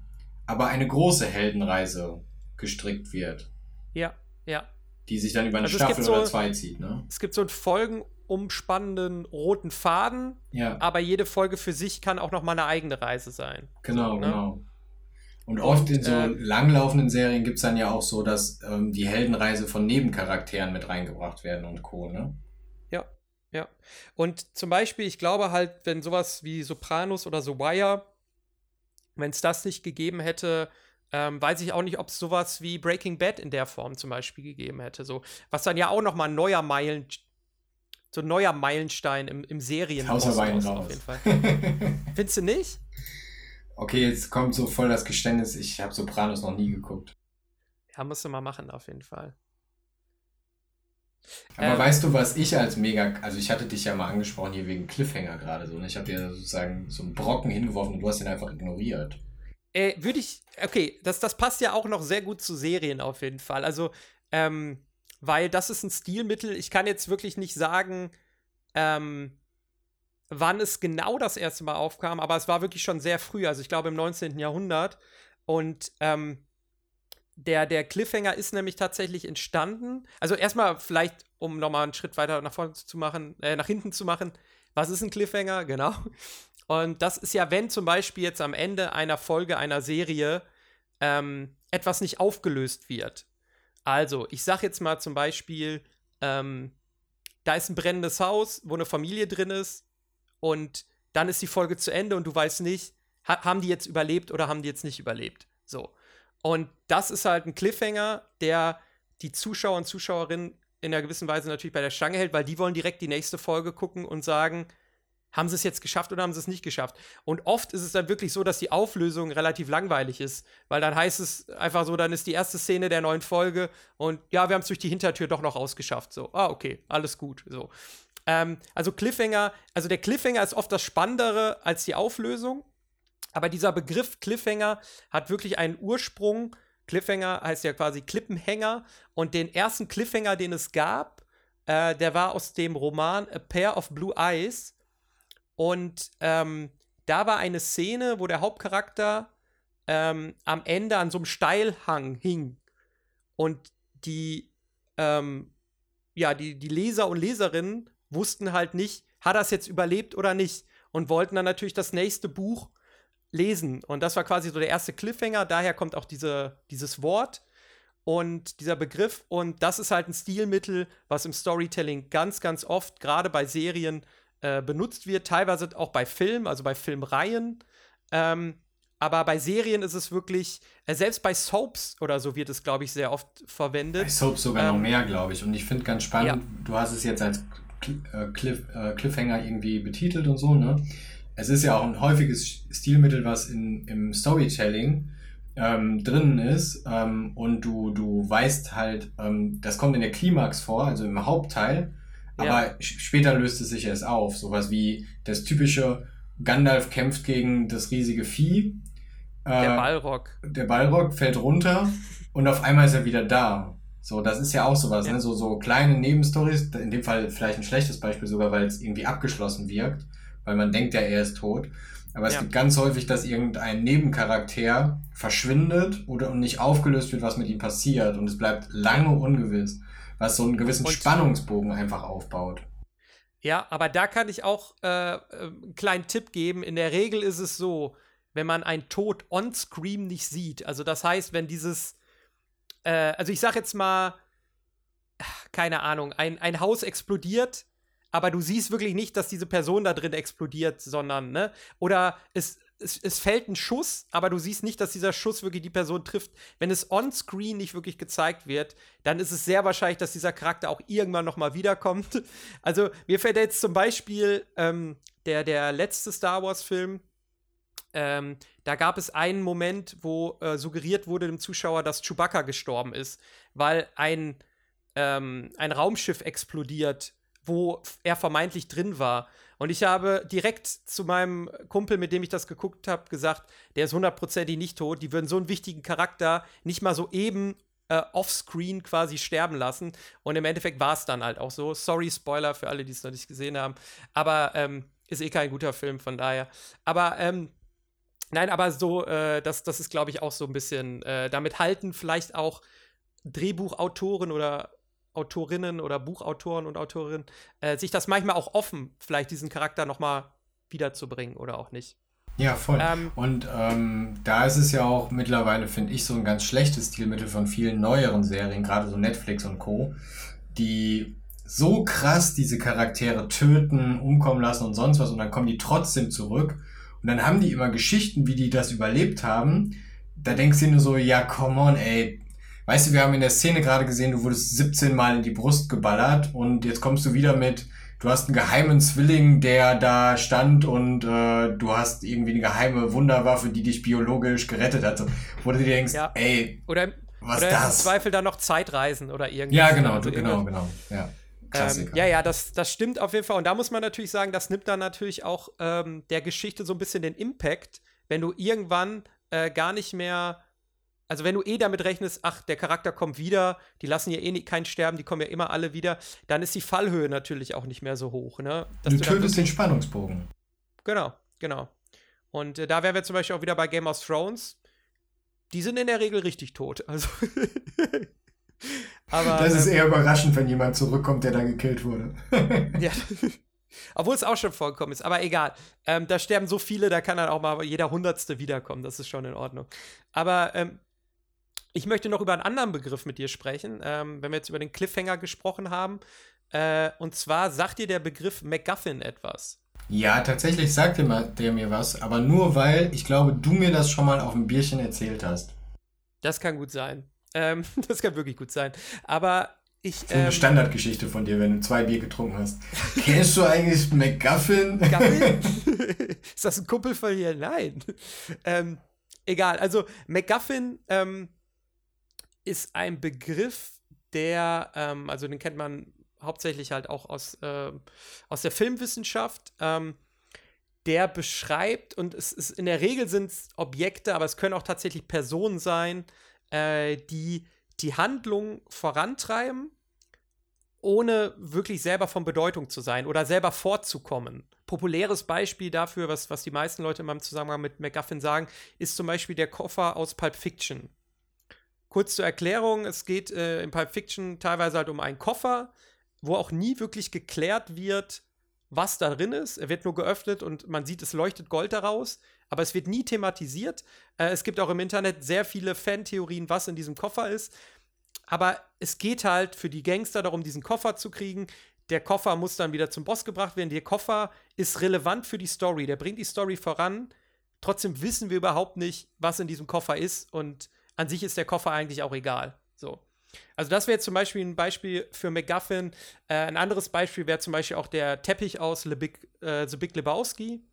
aber eine große Heldenreise gestrickt wird. Ja, ja. Die sich dann über eine also Staffel so, oder zwei zieht, ne? Es gibt so einen folgenumspannenden roten Faden, ja. aber jede Folge für sich kann auch noch mal eine eigene Reise sein. Genau, so, ne? genau. Und oft in so äh, langlaufenden Serien gibt es dann ja auch so, dass ähm, die Heldenreise von Nebencharakteren mit reingebracht werden und Co., ne? Ja, ja. Und zum Beispiel, ich glaube halt, wenn sowas wie Sopranos oder The Wire, wenn es das nicht gegeben hätte, ähm, weiß ich auch nicht, ob es sowas wie Breaking Bad in der Form zum Beispiel gegeben hätte. So, was dann ja auch noch mal ein neuer Meilen, so ein neuer Meilenstein im, im Serien raus. auf jeden Fall. [LAUGHS] Findest du nicht? Okay, jetzt kommt so voll das Geständnis, ich habe Sopranos noch nie geguckt. Ja, musst du mal machen, auf jeden Fall. Aber ähm, weißt du, was ich als mega, also ich hatte dich ja mal angesprochen hier wegen Cliffhanger gerade so, und ich habe dir sozusagen so einen Brocken hingeworfen und du hast ihn einfach ignoriert. Äh, würde ich, okay, das, das passt ja auch noch sehr gut zu Serien auf jeden Fall. Also, ähm, weil das ist ein Stilmittel. Ich kann jetzt wirklich nicht sagen, ähm, wann es genau das erste Mal aufkam, aber es war wirklich schon sehr früh, also ich glaube im 19. Jahrhundert. Und ähm, der, der Cliffhanger ist nämlich tatsächlich entstanden. Also erstmal vielleicht, um nochmal einen Schritt weiter nach vorne zu machen, äh, nach hinten zu machen. Was ist ein Cliffhanger? Genau. Und das ist ja, wenn zum Beispiel jetzt am Ende einer Folge einer Serie ähm, etwas nicht aufgelöst wird. Also, ich sag jetzt mal zum Beispiel, ähm, da ist ein brennendes Haus, wo eine Familie drin ist und dann ist die Folge zu Ende und du weißt nicht, ha haben die jetzt überlebt oder haben die jetzt nicht überlebt. So. Und das ist halt ein Cliffhanger, der die Zuschauer und Zuschauerinnen in einer gewissen Weise natürlich bei der Stange hält, weil die wollen direkt die nächste Folge gucken und sagen, haben sie es jetzt geschafft oder haben sie es nicht geschafft? Und oft ist es dann wirklich so, dass die Auflösung relativ langweilig ist, weil dann heißt es einfach so, dann ist die erste Szene der neuen Folge und ja, wir haben es durch die Hintertür doch noch rausgeschafft. So, ah, okay, alles gut. So. Ähm, also Cliffhanger, also der Cliffhanger ist oft das Spannendere als die Auflösung. Aber dieser Begriff Cliffhanger hat wirklich einen Ursprung. Cliffhanger heißt ja quasi Klippenhänger. Und den ersten Cliffhanger, den es gab, äh, der war aus dem Roman A Pair of Blue Eyes. Und ähm, da war eine Szene, wo der Hauptcharakter ähm, am Ende an so einem Steilhang hing. Und die, ähm, ja, die, die Leser und Leserinnen wussten halt nicht, hat er es jetzt überlebt oder nicht. Und wollten dann natürlich das nächste Buch lesen. Und das war quasi so der erste Cliffhanger. Daher kommt auch diese, dieses Wort und dieser Begriff. Und das ist halt ein Stilmittel, was im Storytelling ganz, ganz oft, gerade bei Serien, äh, benutzt wird. Teilweise auch bei Filmen, also bei Filmreihen. Ähm, aber bei Serien ist es wirklich, äh, selbst bei Soaps oder so wird es, glaube ich, sehr oft verwendet. Bei Soaps sogar ähm, noch mehr, glaube ich. Und ich finde ganz spannend, ja. du hast es jetzt als Cliff, äh, Cliffhanger irgendwie betitelt und so, ne? Es ist ja auch ein häufiges Stilmittel, was in, im Storytelling ähm, drinnen ist ähm, und du, du weißt halt, ähm, das kommt in der Klimax vor, also im Hauptteil, aber ja. später löst es sich erst auf. Sowas wie das typische Gandalf kämpft gegen das riesige Vieh. Äh, der Ballrock. Der Ballrock fällt runter und auf einmal ist er wieder da. So, das ist ja auch sowas, ja. ne? So, so kleine Nebenstories, in dem Fall vielleicht ein schlechtes Beispiel sogar, weil es irgendwie abgeschlossen wirkt, weil man denkt ja, er ist tot. Aber es ja. gibt ganz häufig, dass irgendein Nebencharakter verschwindet oder nicht aufgelöst wird, was mit ihm passiert. Und es bleibt lange ungewiss, was so einen gewissen und, Spannungsbogen einfach aufbaut. Ja, aber da kann ich auch äh, äh, einen kleinen Tipp geben. In der Regel ist es so, wenn man einen Tod on-screen nicht sieht, also das heißt, wenn dieses äh, also ich sag jetzt mal, keine Ahnung, ein, ein Haus explodiert, aber du siehst wirklich nicht, dass diese Person da drin explodiert, sondern, ne? Oder es, es, es fällt ein Schuss, aber du siehst nicht, dass dieser Schuss wirklich die Person trifft. Wenn es on-screen nicht wirklich gezeigt wird, dann ist es sehr wahrscheinlich, dass dieser Charakter auch irgendwann noch mal wiederkommt. [LAUGHS] Also mir fällt jetzt zum Beispiel ähm, der, der letzte Star Wars-Film, ähm, da gab es einen Moment, wo äh, suggeriert wurde dem Zuschauer, dass Chewbacca gestorben ist, weil ein, ähm, ein Raumschiff explodiert, wo er vermeintlich drin war. Und ich habe direkt zu meinem Kumpel, mit dem ich das geguckt habe, gesagt, der ist hundertprozentig nicht tot. Die würden so einen wichtigen Charakter nicht mal so eben äh, offscreen quasi sterben lassen. Und im Endeffekt war es dann halt auch so. Sorry, Spoiler für alle, die es noch nicht gesehen haben. Aber ähm, ist eh kein guter Film, von daher. Aber ähm, Nein, aber so, äh, das, das ist, glaube ich, auch so ein bisschen, äh, damit halten vielleicht auch Drehbuchautoren oder Autorinnen oder Buchautoren und Autorinnen äh, sich das manchmal auch offen, vielleicht diesen Charakter nochmal wiederzubringen oder auch nicht. Ja, voll. Ähm, und ähm, da ist es ja auch mittlerweile, finde ich, so ein ganz schlechtes Stilmittel von vielen neueren Serien, gerade so Netflix und Co., die so krass diese Charaktere töten, umkommen lassen und sonst was und dann kommen die trotzdem zurück und dann haben die immer Geschichten, wie die das überlebt haben. Da denkst du dir nur so, ja, come on, ey. Weißt du, wir haben in der Szene gerade gesehen, du wurdest 17 Mal in die Brust geballert und jetzt kommst du wieder mit, du hast einen geheimen Zwilling, der da stand und äh, du hast irgendwie eine geheime Wunderwaffe, die dich biologisch gerettet hat. So, wo du dir denkst, ja. ey, oder, was oder das? im Zweifel dann noch Zeitreisen oder irgendwas. Ja, genau, also genau, genau, ja. Ähm, ja, ja, das, das stimmt auf jeden Fall. Und da muss man natürlich sagen, das nimmt dann natürlich auch ähm, der Geschichte so ein bisschen den Impact, wenn du irgendwann äh, gar nicht mehr also wenn du eh damit rechnest, ach, der Charakter kommt wieder, die lassen ja eh nicht, keinen sterben, die kommen ja immer alle wieder, dann ist die Fallhöhe natürlich auch nicht mehr so hoch. Ne? Dass du, du tötest den Spannungsbogen. Genau, genau. Und äh, da wären wir zum Beispiel auch wieder bei Game of Thrones. Die sind in der Regel richtig tot. Also. [LAUGHS] Aber, das ist ähm, eher überraschend, wenn jemand zurückkommt, der dann gekillt wurde. [LAUGHS] ja. Obwohl es auch schon vorgekommen ist, aber egal. Ähm, da sterben so viele, da kann dann auch mal jeder Hundertste wiederkommen. Das ist schon in Ordnung. Aber ähm, ich möchte noch über einen anderen Begriff mit dir sprechen, ähm, wenn wir jetzt über den Cliffhanger gesprochen haben. Äh, und zwar sagt dir der Begriff MacGuffin etwas. Ja, tatsächlich sagt der, der mir was, aber nur weil ich glaube, du mir das schon mal auf dem Bierchen erzählt hast. Das kann gut sein. Ähm, [LAUGHS] das kann wirklich gut sein. Aber ich, so eine ähm, Standardgeschichte von dir, wenn du zwei Bier getrunken hast. [LAUGHS] Kennst du eigentlich McGuffin? [LAUGHS] Ist das ein Kumpel von dir? Nein. Ähm, egal, also McGuffin ähm, ist ein Begriff, der, ähm, also den kennt man hauptsächlich halt auch aus, äh, aus der Filmwissenschaft. Ähm, der beschreibt, und es ist in der Regel sind es Objekte, aber es können auch tatsächlich Personen sein, äh, die die Handlung vorantreiben ohne wirklich selber von Bedeutung zu sein oder selber vorzukommen. Populäres Beispiel dafür, was, was die meisten Leute in meinem Zusammenhang mit MacGuffin sagen, ist zum Beispiel der Koffer aus Pulp Fiction. Kurz zur Erklärung, es geht äh, in Pulp Fiction teilweise halt um einen Koffer, wo auch nie wirklich geklärt wird, was da drin ist. Er wird nur geöffnet und man sieht, es leuchtet Gold daraus, aber es wird nie thematisiert. Äh, es gibt auch im Internet sehr viele Fantheorien, was in diesem Koffer ist. Aber es geht halt für die Gangster darum, diesen Koffer zu kriegen. Der Koffer muss dann wieder zum Boss gebracht werden. Der Koffer ist relevant für die Story. Der bringt die Story voran. Trotzdem wissen wir überhaupt nicht, was in diesem Koffer ist. Und an sich ist der Koffer eigentlich auch egal. So. Also, das wäre zum Beispiel ein Beispiel für McGuffin. Äh, ein anderes Beispiel wäre zum Beispiel auch der Teppich aus Le Big, äh, The Big Lebowski.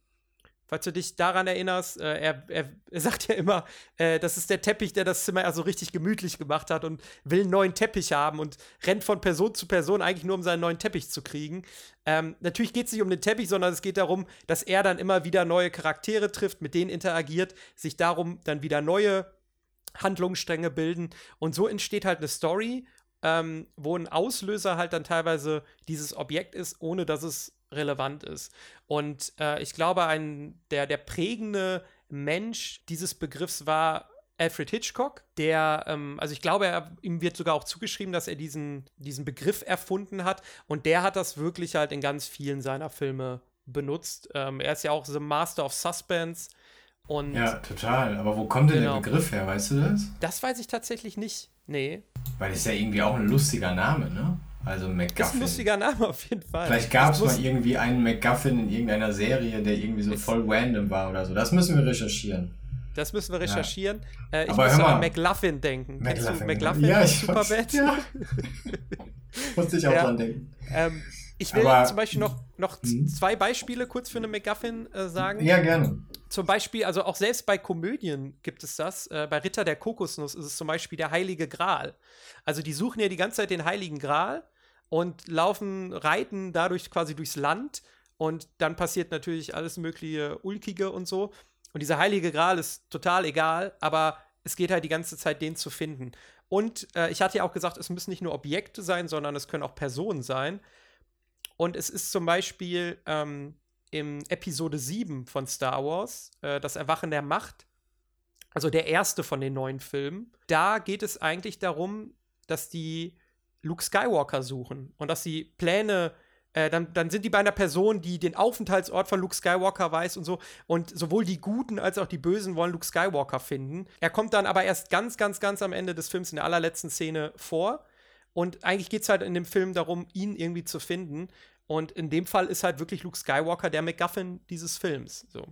Falls du dich daran erinnerst, äh, er, er, sagt ja immer, äh, das ist der Teppich, der das Zimmer also richtig gemütlich gemacht hat und will einen neuen Teppich haben und rennt von Person zu Person eigentlich nur, um seinen neuen Teppich zu kriegen. Ähm, natürlich geht es nicht um den Teppich, sondern es geht darum, dass er dann immer wieder neue Charaktere trifft, mit denen interagiert, sich darum dann wieder neue Handlungsstränge bilden. Und so entsteht halt eine Story, ähm, wo ein Auslöser halt dann teilweise dieses Objekt ist, ohne dass es relevant ist. Und äh, ich glaube, ein, der, der prägende Mensch dieses Begriffs war Alfred Hitchcock, der, ähm, also ich glaube, er, ihm wird sogar auch zugeschrieben, dass er diesen, diesen Begriff erfunden hat. Und der hat das wirklich halt in ganz vielen seiner Filme benutzt. Ähm, er ist ja auch The Master of Suspense. Und ja, total. Aber wo kommt denn genau. der Begriff her, weißt du das? Das weiß ich tatsächlich nicht. Nee. Weil das ist ja irgendwie auch ein lustiger Name, ne? Also McGuffin. Das ist ein lustiger Name auf jeden Fall. Vielleicht gab es mal irgendwie einen McGuffin in irgendeiner Serie, der irgendwie so voll random war oder so. Das müssen wir recherchieren. Das müssen wir recherchieren. Ja. Äh, ich Aber muss an McLuffin denken. McLuffin, Kennst du McLuffin ja, ich Superbad? Ja. [LAUGHS] Musste ich auch ja. dran denken. Ähm, ich will Aber, zum Beispiel noch, noch hm? zwei Beispiele kurz für eine McGuffin äh, sagen. Ja, gerne. Zum Beispiel, also auch selbst bei Komödien gibt es das. Äh, bei Ritter der Kokosnuss ist es zum Beispiel der Heilige Gral. Also die suchen ja die ganze Zeit den Heiligen Gral und laufen, reiten dadurch quasi durchs Land und dann passiert natürlich alles mögliche Ulkige und so. Und dieser heilige Gral ist total egal, aber es geht halt die ganze Zeit, den zu finden. Und äh, ich hatte ja auch gesagt, es müssen nicht nur Objekte sein, sondern es können auch Personen sein. Und es ist zum Beispiel ähm, im Episode 7 von Star Wars, äh, das Erwachen der Macht, also der erste von den neuen Filmen, da geht es eigentlich darum, dass die Luke Skywalker suchen und dass sie Pläne äh, dann, dann sind die bei einer Person, die den Aufenthaltsort von Luke Skywalker weiß und so. Und sowohl die Guten als auch die Bösen wollen Luke Skywalker finden. Er kommt dann aber erst ganz, ganz, ganz am Ende des Films in der allerletzten Szene vor. Und eigentlich geht es halt in dem Film darum, ihn irgendwie zu finden. Und in dem Fall ist halt wirklich Luke Skywalker der MacGuffin dieses Films. So.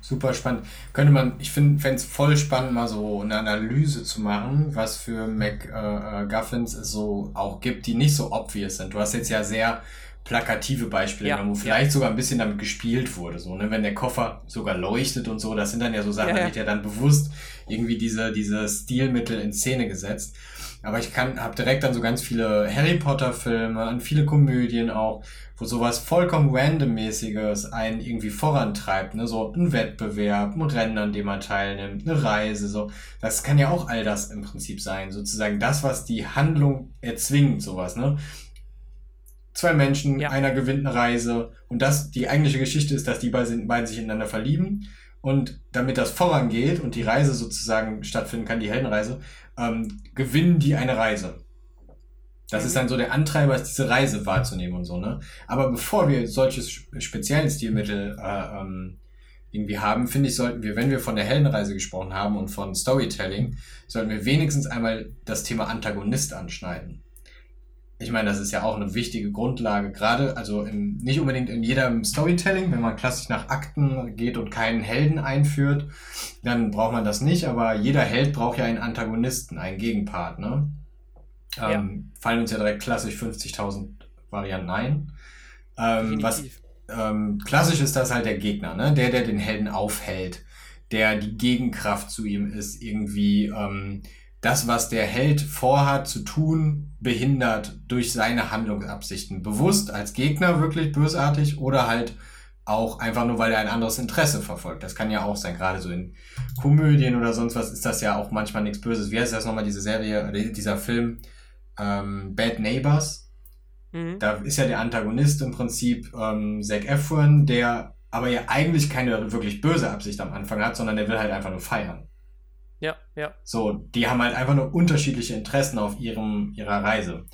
Super spannend. Könnte man, ich finde es voll spannend, mal so eine Analyse zu machen, was für MacGuffins äh, es so auch gibt, die nicht so obvious sind. Du hast jetzt ja sehr plakative Beispiele, ja, wo vielleicht ja. sogar ein bisschen damit gespielt wurde. So, ne? Wenn der Koffer sogar leuchtet und so, das sind dann ja so Sachen, ja. da wird ja dann bewusst irgendwie diese, diese Stilmittel in Szene gesetzt. Aber ich kann, habe direkt dann so ganz viele Harry Potter Filme, an viele Komödien auch, wo sowas vollkommen randommäßiges einen irgendwie vorantreibt, ne, so ein Wettbewerb, ein Rennen, an dem man teilnimmt, eine Reise, so. Das kann ja auch all das im Prinzip sein, sozusagen das, was die Handlung erzwingt, sowas, ne. Zwei Menschen, ja. einer gewinnt eine Reise und das, die eigentliche Geschichte ist, dass die beiden, beiden sich ineinander verlieben und damit das vorangeht und die Reise sozusagen stattfinden kann, die Heldenreise, ähm, gewinnen die eine Reise. Das mhm. ist dann so der Antreiber, diese Reise wahrzunehmen und so, ne? Aber bevor wir solches spezielles Stilmittel äh, ähm, irgendwie haben, finde ich, sollten wir, wenn wir von der Heldenreise gesprochen haben und von Storytelling, sollten wir wenigstens einmal das Thema Antagonist anschneiden. Ich meine, das ist ja auch eine wichtige Grundlage, gerade, also in, nicht unbedingt in jedem Storytelling, wenn man klassisch nach Akten geht und keinen Helden einführt, dann braucht man das nicht, aber jeder Held braucht ja einen Antagonisten, einen Gegenpart, ne? Ähm, ja. Fallen uns ja direkt klassisch 50.000 Varianten ein. Ähm, was ähm, klassisch ist das halt der Gegner, ne? Der, der den Helden aufhält, der die Gegenkraft zu ihm ist, irgendwie ähm, das, was der Held vorhat zu tun, behindert durch seine Handlungsabsichten. Bewusst als Gegner wirklich bösartig oder halt auch einfach nur, weil er ein anderes Interesse verfolgt. Das kann ja auch sein, gerade so in Komödien oder sonst was ist das ja auch manchmal nichts Böses. Wie heißt das nochmal, diese Serie, dieser Film? Ähm, Bad Neighbors. Mhm. Da ist ja der Antagonist im Prinzip ähm, Zac Efron, der aber ja eigentlich keine wirklich böse Absicht am Anfang hat, sondern der will halt einfach nur feiern. Ja, ja. So, die haben halt einfach nur unterschiedliche Interessen auf ihrem, ihrer Reise.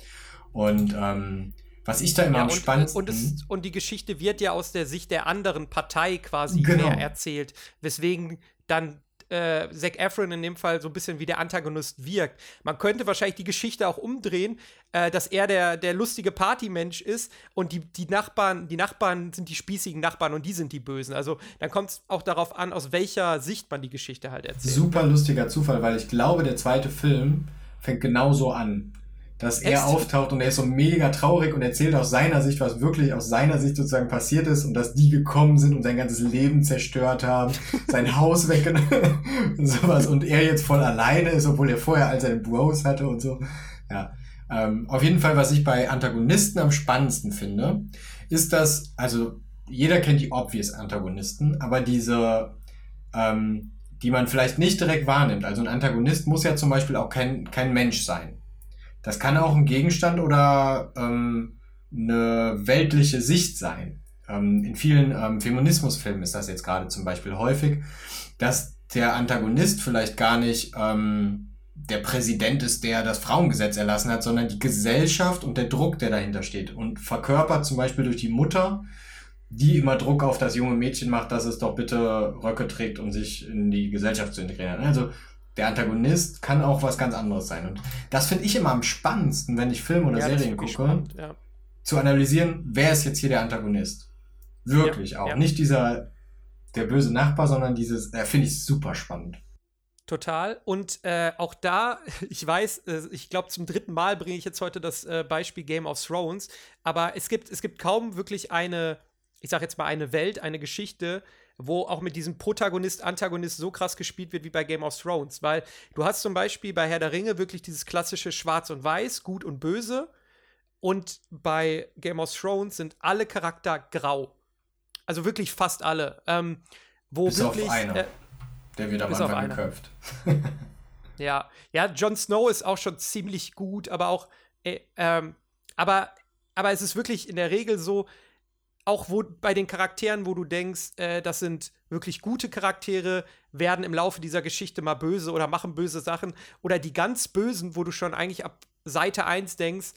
Und ähm, was ich da immer ja, am und, spannendsten... Und, es, und die Geschichte wird ja aus der Sicht der anderen Partei quasi genau. mehr erzählt, weswegen dann äh, Zac Efron in dem Fall so ein bisschen wie der Antagonist wirkt. Man könnte wahrscheinlich die Geschichte auch umdrehen, äh, dass er der, der lustige Partymensch ist und die, die Nachbarn, die Nachbarn sind die spießigen Nachbarn und die sind die Bösen. Also dann kommt es auch darauf an, aus welcher Sicht man die Geschichte halt erzählt. Super lustiger Zufall, weil ich glaube, der zweite Film fängt genauso an dass Echt? er auftaucht und er ist so mega traurig und erzählt aus seiner Sicht, was wirklich aus seiner Sicht sozusagen passiert ist und dass die gekommen sind und sein ganzes Leben zerstört haben, [LAUGHS] sein Haus weggenommen und sowas und er jetzt voll alleine ist, obwohl er vorher all seine Bros hatte und so. Ja. Ähm, auf jeden Fall, was ich bei Antagonisten am spannendsten finde, ist, dass, also jeder kennt die obvious Antagonisten, aber diese, ähm, die man vielleicht nicht direkt wahrnimmt. Also ein Antagonist muss ja zum Beispiel auch kein, kein Mensch sein. Das kann auch ein Gegenstand oder ähm, eine weltliche Sicht sein. Ähm, in vielen ähm, Feminismusfilmen ist das jetzt gerade zum Beispiel häufig, dass der Antagonist vielleicht gar nicht ähm, der Präsident ist, der das Frauengesetz erlassen hat, sondern die Gesellschaft und der Druck, der dahinter steht. Und verkörpert zum Beispiel durch die Mutter, die immer Druck auf das junge Mädchen macht, dass es doch bitte Röcke trägt, um sich in die Gesellschaft zu integrieren. Also der Antagonist kann auch was ganz anderes sein. Und das finde ich immer am spannendsten, wenn ich Filme oder ja, Serien gucke, spannend, ja. zu analysieren, wer ist jetzt hier der Antagonist. Wirklich ja, auch. Nicht dieser, der böse Nachbar, sondern dieses, äh, finde ich super spannend. Total. Und äh, auch da, [LAUGHS] ich weiß, äh, ich glaube, zum dritten Mal bringe ich jetzt heute das äh, Beispiel Game of Thrones, aber es gibt, es gibt kaum wirklich eine, ich sage jetzt mal, eine Welt, eine Geschichte, wo auch mit diesem Protagonist, Antagonist so krass gespielt wird wie bei Game of Thrones. Weil du hast zum Beispiel bei Herr der Ringe wirklich dieses klassische Schwarz und Weiß, Gut und Böse. Und bei Game of Thrones sind alle Charakter grau. Also wirklich fast alle. Ähm, wo bis wirklich, auf einer. Äh, der wird am Anfang geköpft. [LAUGHS] [LAUGHS] ja, ja, Jon Snow ist auch schon ziemlich gut, aber auch, äh, ähm, aber, aber es ist wirklich in der Regel so, auch wo bei den Charakteren, wo du denkst, äh, das sind wirklich gute Charaktere, werden im Laufe dieser Geschichte mal böse oder machen böse Sachen. Oder die ganz Bösen, wo du schon eigentlich ab Seite 1 denkst,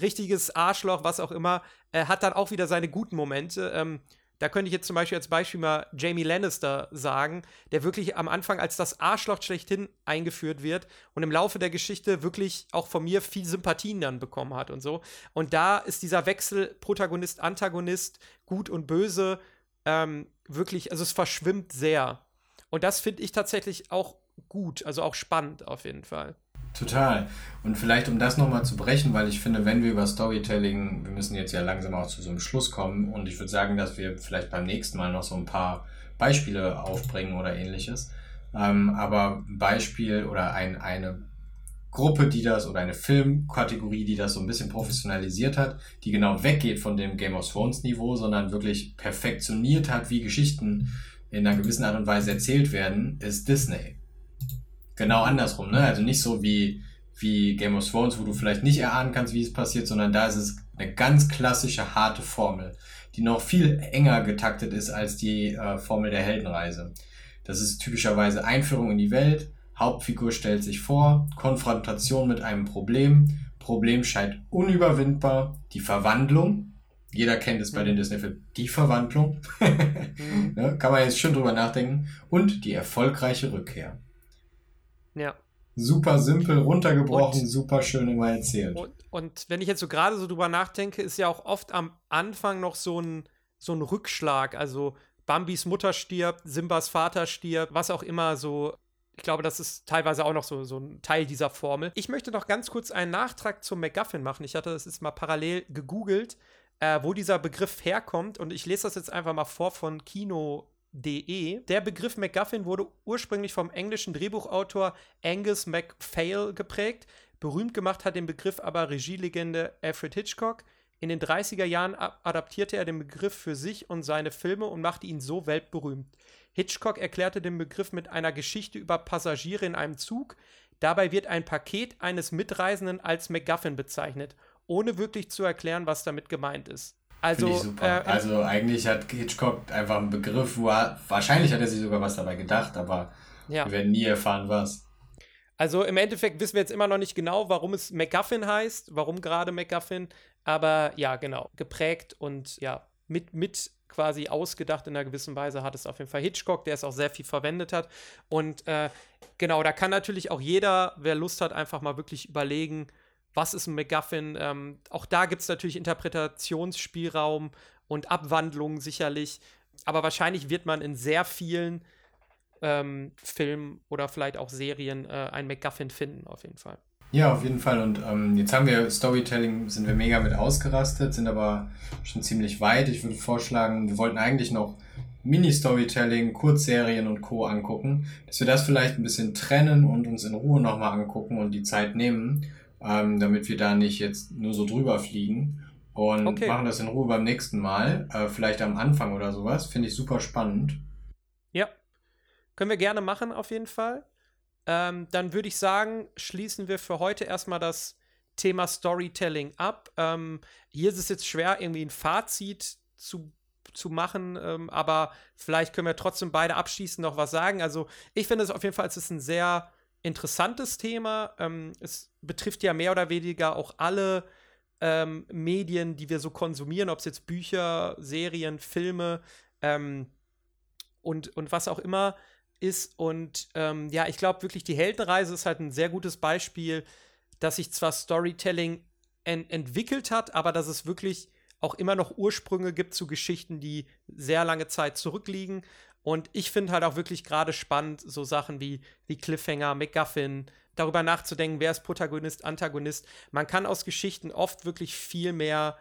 richtiges Arschloch, was auch immer, äh, hat dann auch wieder seine guten Momente. Ähm, da könnte ich jetzt zum Beispiel als Beispiel mal Jamie Lannister sagen, der wirklich am Anfang als das Arschloch schlechthin eingeführt wird und im Laufe der Geschichte wirklich auch von mir viel Sympathien dann bekommen hat und so. Und da ist dieser Wechsel Protagonist, Antagonist, gut und böse ähm, wirklich, also es verschwimmt sehr. Und das finde ich tatsächlich auch gut, also auch spannend auf jeden Fall. Total. Und vielleicht um das nochmal zu brechen, weil ich finde, wenn wir über Storytelling, wir müssen jetzt ja langsam auch zu so einem Schluss kommen und ich würde sagen, dass wir vielleicht beim nächsten Mal noch so ein paar Beispiele aufbringen oder ähnliches. Ähm, aber ein Beispiel oder ein, eine Gruppe, die das oder eine Filmkategorie, die das so ein bisschen professionalisiert hat, die genau weggeht von dem Game of Thrones Niveau, sondern wirklich perfektioniert hat, wie Geschichten in einer gewissen Art und Weise erzählt werden, ist Disney. Genau andersrum, ne? Also nicht so wie, wie Game of Thrones, wo du vielleicht nicht erahnen kannst, wie es passiert, sondern da ist es eine ganz klassische, harte Formel, die noch viel enger getaktet ist als die äh, Formel der Heldenreise. Das ist typischerweise Einführung in die Welt, Hauptfigur stellt sich vor, Konfrontation mit einem Problem, Problem scheint unüberwindbar, die Verwandlung, jeder kennt es bei den mhm. Disney-Filmen, die Verwandlung, [LAUGHS] mhm. ja, kann man jetzt schon drüber nachdenken, und die erfolgreiche Rückkehr. Ja. Super simpel, runtergebrochen, und, super schön immer erzählt. Und, und, wenn ich jetzt so gerade so drüber nachdenke, ist ja auch oft am Anfang noch so ein, so ein Rückschlag. Also Bambis Mutter stirbt, Simbas Vater stirbt, was auch immer so ich glaube, das ist teilweise auch noch so, so ein Teil dieser Formel. Ich möchte noch ganz kurz einen Nachtrag zum MacGuffin machen. Ich hatte das jetzt mal parallel gegoogelt, äh, wo dieser Begriff herkommt. Und ich lese das jetzt einfach mal vor von Kino.de. Der Begriff MacGuffin wurde ursprünglich vom englischen Drehbuchautor Angus MacPhail geprägt. Berühmt gemacht hat den Begriff aber Regielegende Alfred Hitchcock. In den 30er Jahren adaptierte er den Begriff für sich und seine Filme und machte ihn so weltberühmt. Hitchcock erklärte den Begriff mit einer Geschichte über Passagiere in einem Zug. Dabei wird ein Paket eines Mitreisenden als MacGuffin bezeichnet, ohne wirklich zu erklären, was damit gemeint ist. Also, äh, also eigentlich hat Hitchcock einfach einen Begriff, wo er, wahrscheinlich hat er sich sogar was dabei gedacht, aber ja. wir werden nie erfahren, was. Also im Endeffekt wissen wir jetzt immer noch nicht genau, warum es MacGuffin heißt, warum gerade MacGuffin, aber ja, genau, geprägt und ja, mit, mit quasi ausgedacht in einer gewissen Weise hat es auf jeden Fall Hitchcock, der es auch sehr viel verwendet hat. Und äh, genau, da kann natürlich auch jeder, wer Lust hat, einfach mal wirklich überlegen, was ist ein MacGuffin. Ähm, auch da gibt es natürlich Interpretationsspielraum und Abwandlungen sicherlich. Aber wahrscheinlich wird man in sehr vielen ähm, Filmen oder vielleicht auch Serien äh, ein MacGuffin finden, auf jeden Fall. Ja, auf jeden Fall. Und ähm, jetzt haben wir Storytelling, sind wir mega mit ausgerastet, sind aber schon ziemlich weit. Ich würde vorschlagen, wir wollten eigentlich noch Mini-Storytelling, Kurzserien und Co. angucken, dass wir das vielleicht ein bisschen trennen und uns in Ruhe nochmal angucken und die Zeit nehmen, ähm, damit wir da nicht jetzt nur so drüber fliegen. Und okay. machen das in Ruhe beim nächsten Mal, äh, vielleicht am Anfang oder sowas. Finde ich super spannend. Ja, können wir gerne machen auf jeden Fall. Ähm, dann würde ich sagen, schließen wir für heute erstmal das Thema Storytelling ab. Ähm, hier ist es jetzt schwer, irgendwie ein Fazit zu, zu machen, ähm, aber vielleicht können wir trotzdem beide abschließend noch was sagen. Also, ich finde es auf jeden Fall, es ist ein sehr interessantes Thema. Ähm, es betrifft ja mehr oder weniger auch alle ähm, Medien, die wir so konsumieren, ob es jetzt Bücher, Serien, Filme ähm, und, und was auch immer ist. Und ähm, ja, ich glaube wirklich, die Heldenreise ist halt ein sehr gutes Beispiel, dass sich zwar Storytelling en entwickelt hat, aber dass es wirklich auch immer noch Ursprünge gibt zu Geschichten, die sehr lange Zeit zurückliegen. Und ich finde halt auch wirklich gerade spannend, so Sachen wie, wie Cliffhanger, McGuffin, darüber nachzudenken, wer ist Protagonist, Antagonist. Man kann aus Geschichten oft wirklich viel mehr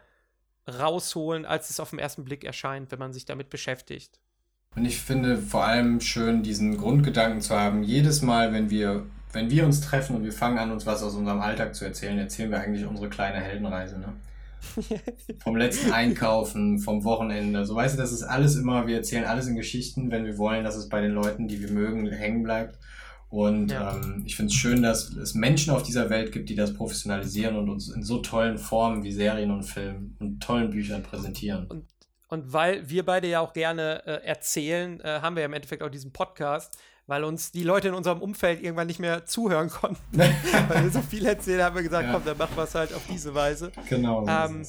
rausholen, als es auf den ersten Blick erscheint, wenn man sich damit beschäftigt. Und ich finde vor allem schön, diesen Grundgedanken zu haben, jedes Mal, wenn wir, wenn wir uns treffen und wir fangen an, uns was aus unserem Alltag zu erzählen, erzählen wir eigentlich unsere kleine Heldenreise, ne? [LAUGHS] vom letzten Einkaufen, vom Wochenende. So weißt du, das ist alles immer, wir erzählen alles in Geschichten, wenn wir wollen, dass es bei den Leuten, die wir mögen, hängen bleibt. Und ja. ähm, ich finde es schön, dass es Menschen auf dieser Welt gibt, die das professionalisieren und uns in so tollen Formen wie Serien und Filmen und tollen Büchern präsentieren. Und und weil wir beide ja auch gerne äh, erzählen, äh, haben wir ja im Endeffekt auch diesen Podcast, weil uns die Leute in unserem Umfeld irgendwann nicht mehr zuhören konnten. [LAUGHS] weil wir so viel erzählen, haben wir gesagt, ja. komm, dann machen wir es halt auf diese Weise. Genau. Ähm,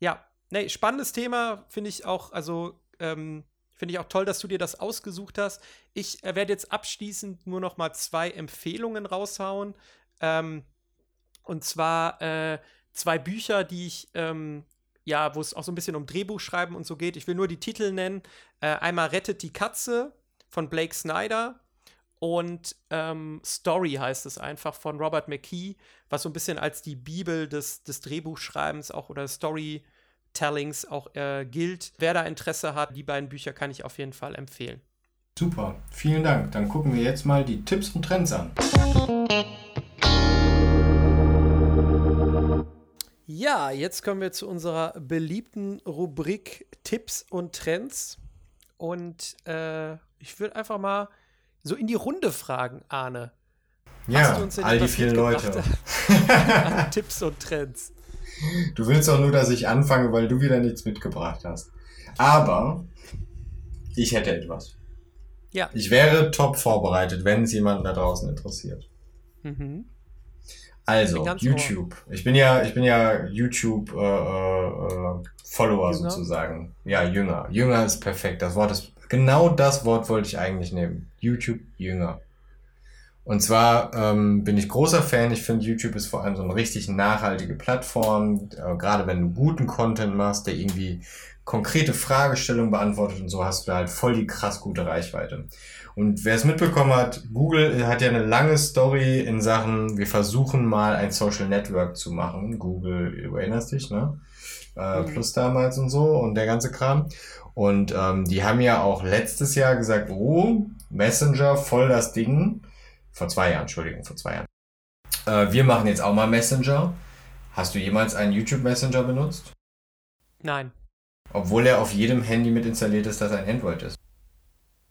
ja, nee, spannendes Thema, finde ich auch, also ähm, finde ich auch toll, dass du dir das ausgesucht hast. Ich äh, werde jetzt abschließend nur noch mal zwei Empfehlungen raushauen. Ähm, und zwar äh, zwei Bücher, die ich ähm, ja, wo es auch so ein bisschen um Drehbuchschreiben und so geht. Ich will nur die Titel nennen. Äh, einmal Rettet die Katze von Blake Snyder und ähm, Story heißt es einfach von Robert McKee, was so ein bisschen als die Bibel des, des Drehbuchschreibens auch oder Storytellings auch äh, gilt. Wer da Interesse hat, die beiden Bücher kann ich auf jeden Fall empfehlen. Super, vielen Dank. Dann gucken wir jetzt mal die Tipps und Trends an. Ja, jetzt kommen wir zu unserer beliebten Rubrik Tipps und Trends. Und äh, ich würde einfach mal so in die Runde fragen, Arne. Ja, all die vielen Leute. [LAUGHS] Tipps und Trends. Du willst doch nur, dass ich anfange, weil du wieder nichts mitgebracht hast. Aber ich hätte etwas. Ja. Ich wäre top vorbereitet, wenn es jemanden da draußen interessiert. Mhm. Also, YouTube. Ohr. Ich bin ja, ich bin ja YouTube äh, äh, Follower jünger? sozusagen. Ja, jünger. Jünger ist perfekt. Das Wort ist genau das Wort wollte ich eigentlich nehmen. YouTube Jünger. Und zwar ähm, bin ich großer Fan. Ich finde, YouTube ist vor allem so eine richtig nachhaltige Plattform. Äh, gerade wenn du guten Content machst, der irgendwie konkrete Fragestellungen beantwortet und so, hast du halt voll die krass gute Reichweite. Und wer es mitbekommen hat, Google hat ja eine lange Story in Sachen, wir versuchen mal ein Social Network zu machen. Google, du erinnerst dich, ne? Äh, mhm. Plus damals und so und der ganze Kram. Und ähm, die haben ja auch letztes Jahr gesagt, oh, Messenger, voll das Ding. Vor zwei Jahren, Entschuldigung, vor zwei Jahren. Äh, wir machen jetzt auch mal Messenger. Hast du jemals einen YouTube Messenger benutzt? Nein. Obwohl er auf jedem Handy mit installiert ist, das ein Android ist.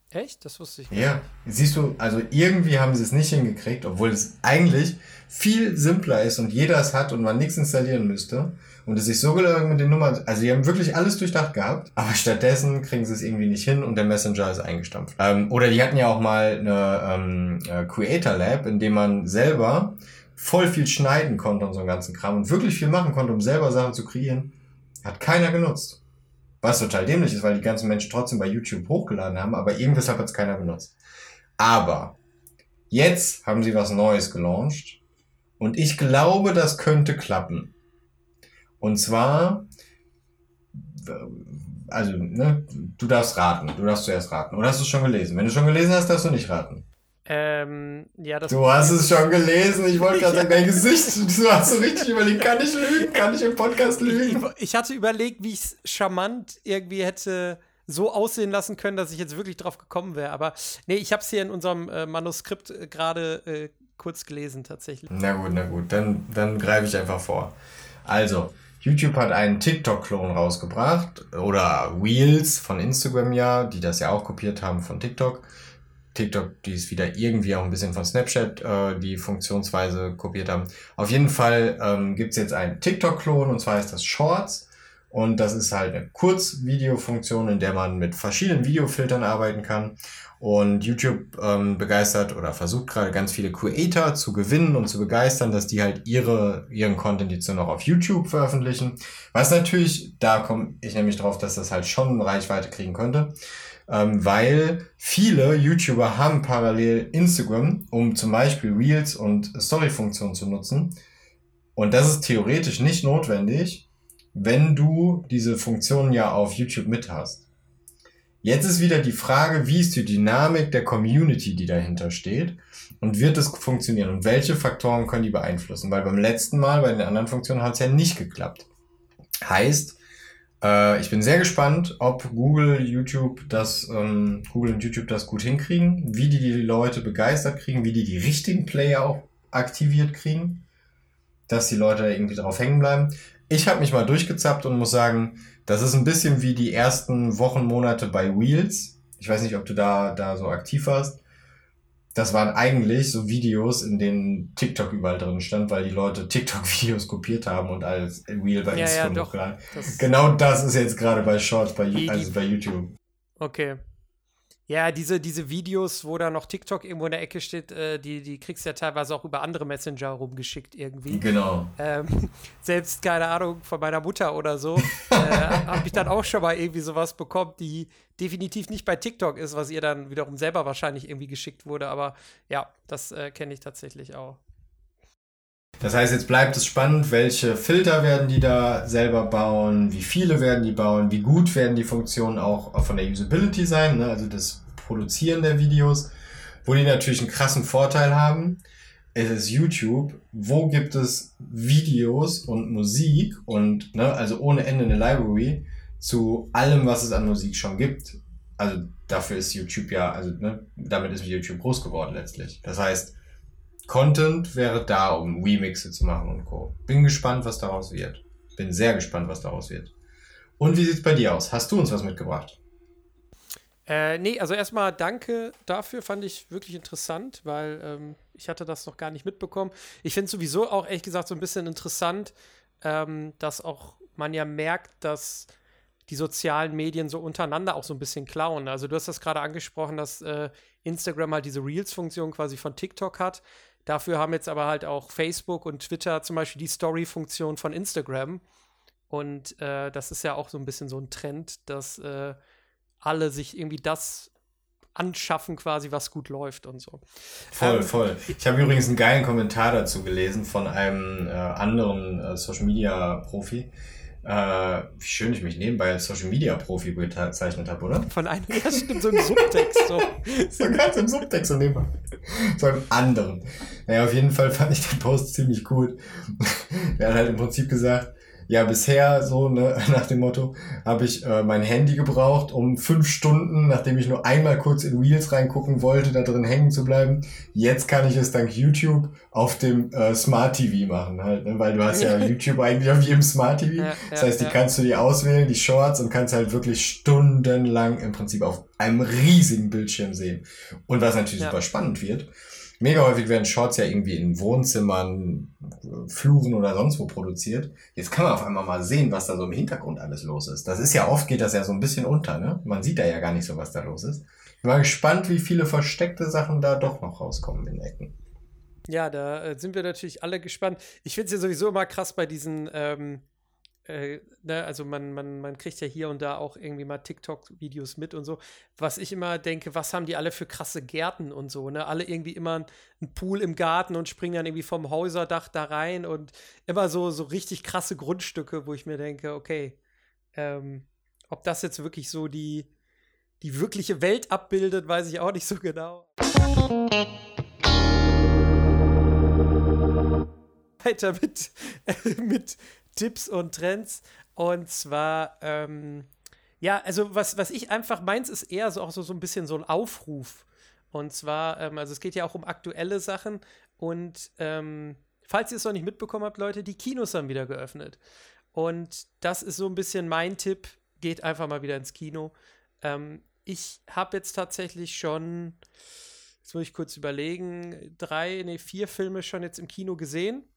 Echt? Das wusste ich nicht. Ja, siehst du, also irgendwie haben sie es nicht hingekriegt, obwohl es eigentlich viel simpler ist und jeder es hat und man nichts installieren müsste. Und es sich so gelangt mit den Nummern, also die haben wirklich alles durchdacht gehabt, aber stattdessen kriegen sie es irgendwie nicht hin und der Messenger ist eingestampft. Ähm, oder die hatten ja auch mal eine ähm, äh, Creator Lab, in dem man selber voll viel schneiden konnte und so einen ganzen Kram und wirklich viel machen konnte, um selber Sachen zu kreieren. Hat keiner genutzt. Was total dämlich ist, weil die ganzen Menschen trotzdem bei YouTube hochgeladen haben, aber irgendwas hat es keiner benutzt. Aber jetzt haben sie was Neues gelauncht und ich glaube, das könnte klappen. Und zwar, also, ne, du darfst raten. Du darfst zuerst raten. Oder hast du es schon gelesen? Wenn du schon gelesen hast, darfst du nicht raten. Ähm, ja, das du hast es schon gelesen. Ich wollte gerade [LAUGHS] sagen, dein Gesicht. Du hast so richtig überlegt, kann ich lügen? Kann ich im Podcast lügen? Ich, hatte überlegt, wie ich es charmant irgendwie hätte so aussehen lassen können, dass ich jetzt wirklich drauf gekommen wäre. Aber nee, ich habe es hier in unserem äh, Manuskript äh, gerade äh, kurz gelesen, tatsächlich. Na gut, na gut. Dann, dann greife ich einfach vor. Also, YouTube hat einen TikTok-Klon rausgebracht. Oder Wheels von Instagram ja, die das ja auch kopiert haben von TikTok. TikTok, die es wieder irgendwie auch ein bisschen von Snapchat äh, die Funktionsweise kopiert haben. Auf jeden Fall ähm, gibt es jetzt einen TikTok-Klon und zwar heißt das Shorts. Und das ist halt eine Kurzvideofunktion, in der man mit verschiedenen Videofiltern arbeiten kann. Und YouTube ähm, begeistert oder versucht gerade ganz viele Creator zu gewinnen und zu begeistern, dass die halt ihre, ihren Content jetzt nur noch auf YouTube veröffentlichen. Was natürlich, da komme ich nämlich drauf, dass das halt schon Reichweite kriegen könnte ähm, weil viele YouTuber haben parallel Instagram, um zum Beispiel Reels und Story-Funktionen zu nutzen. Und das ist theoretisch nicht notwendig, wenn du diese Funktionen ja auf YouTube mit hast. Jetzt ist wieder die Frage, wie ist die Dynamik der Community, die dahinter steht und wird es funktionieren und welche Faktoren können die beeinflussen? Weil beim letzten Mal bei den anderen Funktionen hat es ja nicht geklappt. Heißt, äh, ich bin sehr gespannt, ob Google, YouTube das, ähm, Google und YouTube das gut hinkriegen, wie die die Leute begeistert kriegen, wie die die richtigen Player auch aktiviert kriegen, dass die Leute irgendwie drauf hängen bleiben. Ich habe mich mal durchgezappt und muss sagen, das ist ein bisschen wie die ersten Wochen, Monate bei Wheels. Ich weiß nicht, ob du da, da so aktiv warst das waren eigentlich so Videos, in denen TikTok überall drin stand, weil die Leute TikTok-Videos kopiert haben und als Wheel bei Instagram ja, hochgeladen. Genau das ist jetzt gerade bei Shorts, bei, also bei YouTube. Okay. Ja, diese, diese Videos, wo da noch TikTok irgendwo in der Ecke steht, äh, die, die kriegst du ja teilweise auch über andere Messenger rumgeschickt irgendwie. Genau. Ähm, [LAUGHS] selbst, keine Ahnung, von meiner Mutter oder so, äh, [LAUGHS] habe ich dann auch schon mal irgendwie sowas bekommen, die definitiv nicht bei TikTok ist, was ihr dann wiederum selber wahrscheinlich irgendwie geschickt wurde. Aber ja, das äh, kenne ich tatsächlich auch. Das heißt, jetzt bleibt es spannend, welche Filter werden die da selber bauen, wie viele werden die bauen, wie gut werden die Funktionen auch von der Usability sein, ne? also das Produzieren der Videos. Wo die natürlich einen krassen Vorteil haben, es ist YouTube. Wo gibt es Videos und Musik und, ne, also ohne Ende eine Library zu allem, was es an Musik schon gibt. Also dafür ist YouTube ja, also ne, damit ist YouTube groß geworden letztlich. Das heißt, Content wäre da, um Remixe zu machen und Co. Bin gespannt, was daraus wird. Bin sehr gespannt, was daraus wird. Und wie sieht's bei dir aus? Hast du uns was mitgebracht? Äh, nee, also erstmal danke dafür, fand ich wirklich interessant, weil ähm, ich hatte das noch gar nicht mitbekommen. Ich finde sowieso auch, ehrlich gesagt, so ein bisschen interessant, ähm, dass auch man ja merkt, dass die sozialen Medien so untereinander auch so ein bisschen klauen. Also du hast das gerade angesprochen, dass äh, Instagram halt diese Reels-Funktion quasi von TikTok hat. Dafür haben jetzt aber halt auch Facebook und Twitter zum Beispiel die Story-Funktion von Instagram. Und äh, das ist ja auch so ein bisschen so ein Trend, dass äh, alle sich irgendwie das anschaffen, quasi, was gut läuft und so. Voll, ähm, voll. Ich habe übrigens einen geilen Kommentar dazu gelesen von einem äh, anderen äh, Social Media Profi. Äh, wie schön ich mich nebenbei als Social Media Profi bezeichnet habe, oder? Von einem, ja, stimmt, so im Subtext. So, [LAUGHS] so ganz im Subtext so nebenbei. So einem anderen. Naja, auf jeden Fall fand ich den Post ziemlich gut. [LAUGHS] er hat halt im Prinzip gesagt, ja, bisher so, ne, [LAUGHS] nach dem Motto, habe ich äh, mein Handy gebraucht, um fünf Stunden, nachdem ich nur einmal kurz in Reels reingucken wollte, da drin hängen zu bleiben. Jetzt kann ich es dank YouTube auf dem äh, Smart TV machen, halt, ne? weil du hast ja [LAUGHS] YouTube eigentlich auf jedem Smart TV. Ja, das heißt, die ja. kannst du dir auswählen, die Shorts, und kannst halt wirklich stundenlang im Prinzip auf einem riesigen Bildschirm sehen. Und was natürlich ja. super spannend wird, mega häufig werden Shorts ja irgendwie in Wohnzimmern, Fluren oder sonst wo produziert. Jetzt kann man auf einmal mal sehen, was da so im Hintergrund alles los ist. Das ist ja oft geht das ja so ein bisschen unter, ne? Man sieht da ja gar nicht so, was da los ist. Ich bin mal gespannt, wie viele versteckte Sachen da doch noch rauskommen in Ecken. Ja, da äh, sind wir natürlich alle gespannt. Ich finde es ja sowieso immer krass bei diesen ähm, äh, ne, also man, man, man kriegt ja hier und da auch irgendwie mal TikTok-Videos mit und so. Was ich immer denke, was haben die alle für krasse Gärten und so, ne? Alle irgendwie immer einen Pool im Garten und springen dann irgendwie vom Häuserdach da rein und immer so, so richtig krasse Grundstücke, wo ich mir denke, okay, ähm, ob das jetzt wirklich so die, die wirkliche Welt abbildet, weiß ich auch nicht so genau. Weiter mit, äh, [LAUGHS] mit Tipps und Trends. Und zwar, ähm, ja, also was, was ich einfach meins ist eher so auch so, so ein bisschen so ein Aufruf. Und zwar, ähm, also es geht ja auch um aktuelle Sachen. Und ähm, falls ihr es noch nicht mitbekommen habt, Leute, die Kinos haben wieder geöffnet. Und das ist so ein bisschen mein Tipp. Geht einfach mal wieder ins Kino. Ähm, ich habe jetzt tatsächlich schon, jetzt muss ich kurz überlegen, drei, nee, vier Filme schon jetzt im Kino gesehen.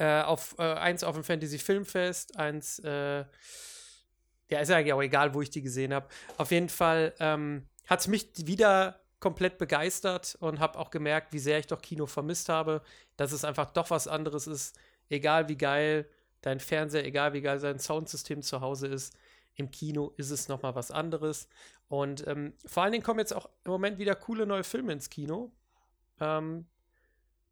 Äh, auf, äh, eins auf dem Fantasy Filmfest, eins, äh, ja, ist eigentlich auch egal, wo ich die gesehen habe. Auf jeden Fall ähm, hat es mich wieder komplett begeistert und habe auch gemerkt, wie sehr ich doch Kino vermisst habe, dass es einfach doch was anderes ist, egal wie geil dein Fernseher, egal wie geil sein Soundsystem zu Hause ist. Im Kino ist es noch mal was anderes. Und ähm, vor allen Dingen kommen jetzt auch im Moment wieder coole neue Filme ins Kino. Ähm,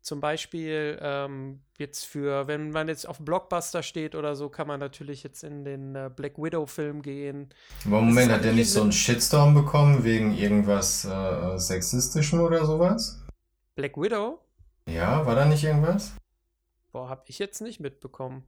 zum Beispiel ähm, jetzt für, wenn man jetzt auf Blockbuster steht oder so, kann man natürlich jetzt in den äh, Black Widow-Film gehen. Aber Moment, hat der nicht so einen Shitstorm bekommen wegen irgendwas äh, Sexistischem oder sowas? Black Widow? Ja, war da nicht irgendwas? Boah, hab ich jetzt nicht mitbekommen.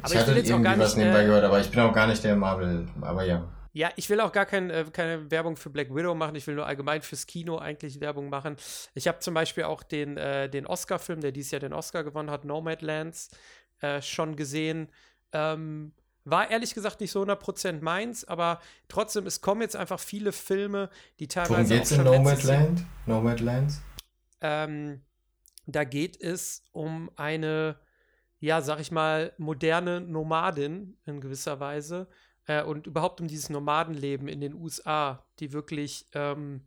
Aber ich hatte ich irgendwie nicht, was nebenbei äh, gehört, aber ich bin auch gar nicht der Marvel, aber ja. Ja, ich will auch gar kein, äh, keine Werbung für Black Widow machen. Ich will nur allgemein fürs Kino eigentlich Werbung machen. Ich habe zum Beispiel auch den, äh, den Oscar-Film, der dieses Jahr den Oscar gewonnen hat, Nomadlands, äh, schon gesehen. Ähm, war ehrlich gesagt nicht so 100% meins, aber trotzdem, es kommen jetzt einfach viele Filme, die teilweise. Worum geht's in Nomadland? Nomadlands? Ähm, da geht es um eine, ja, sag ich mal, moderne Nomadin in gewisser Weise, äh, und überhaupt um dieses Nomadenleben in den USA, die wirklich ähm,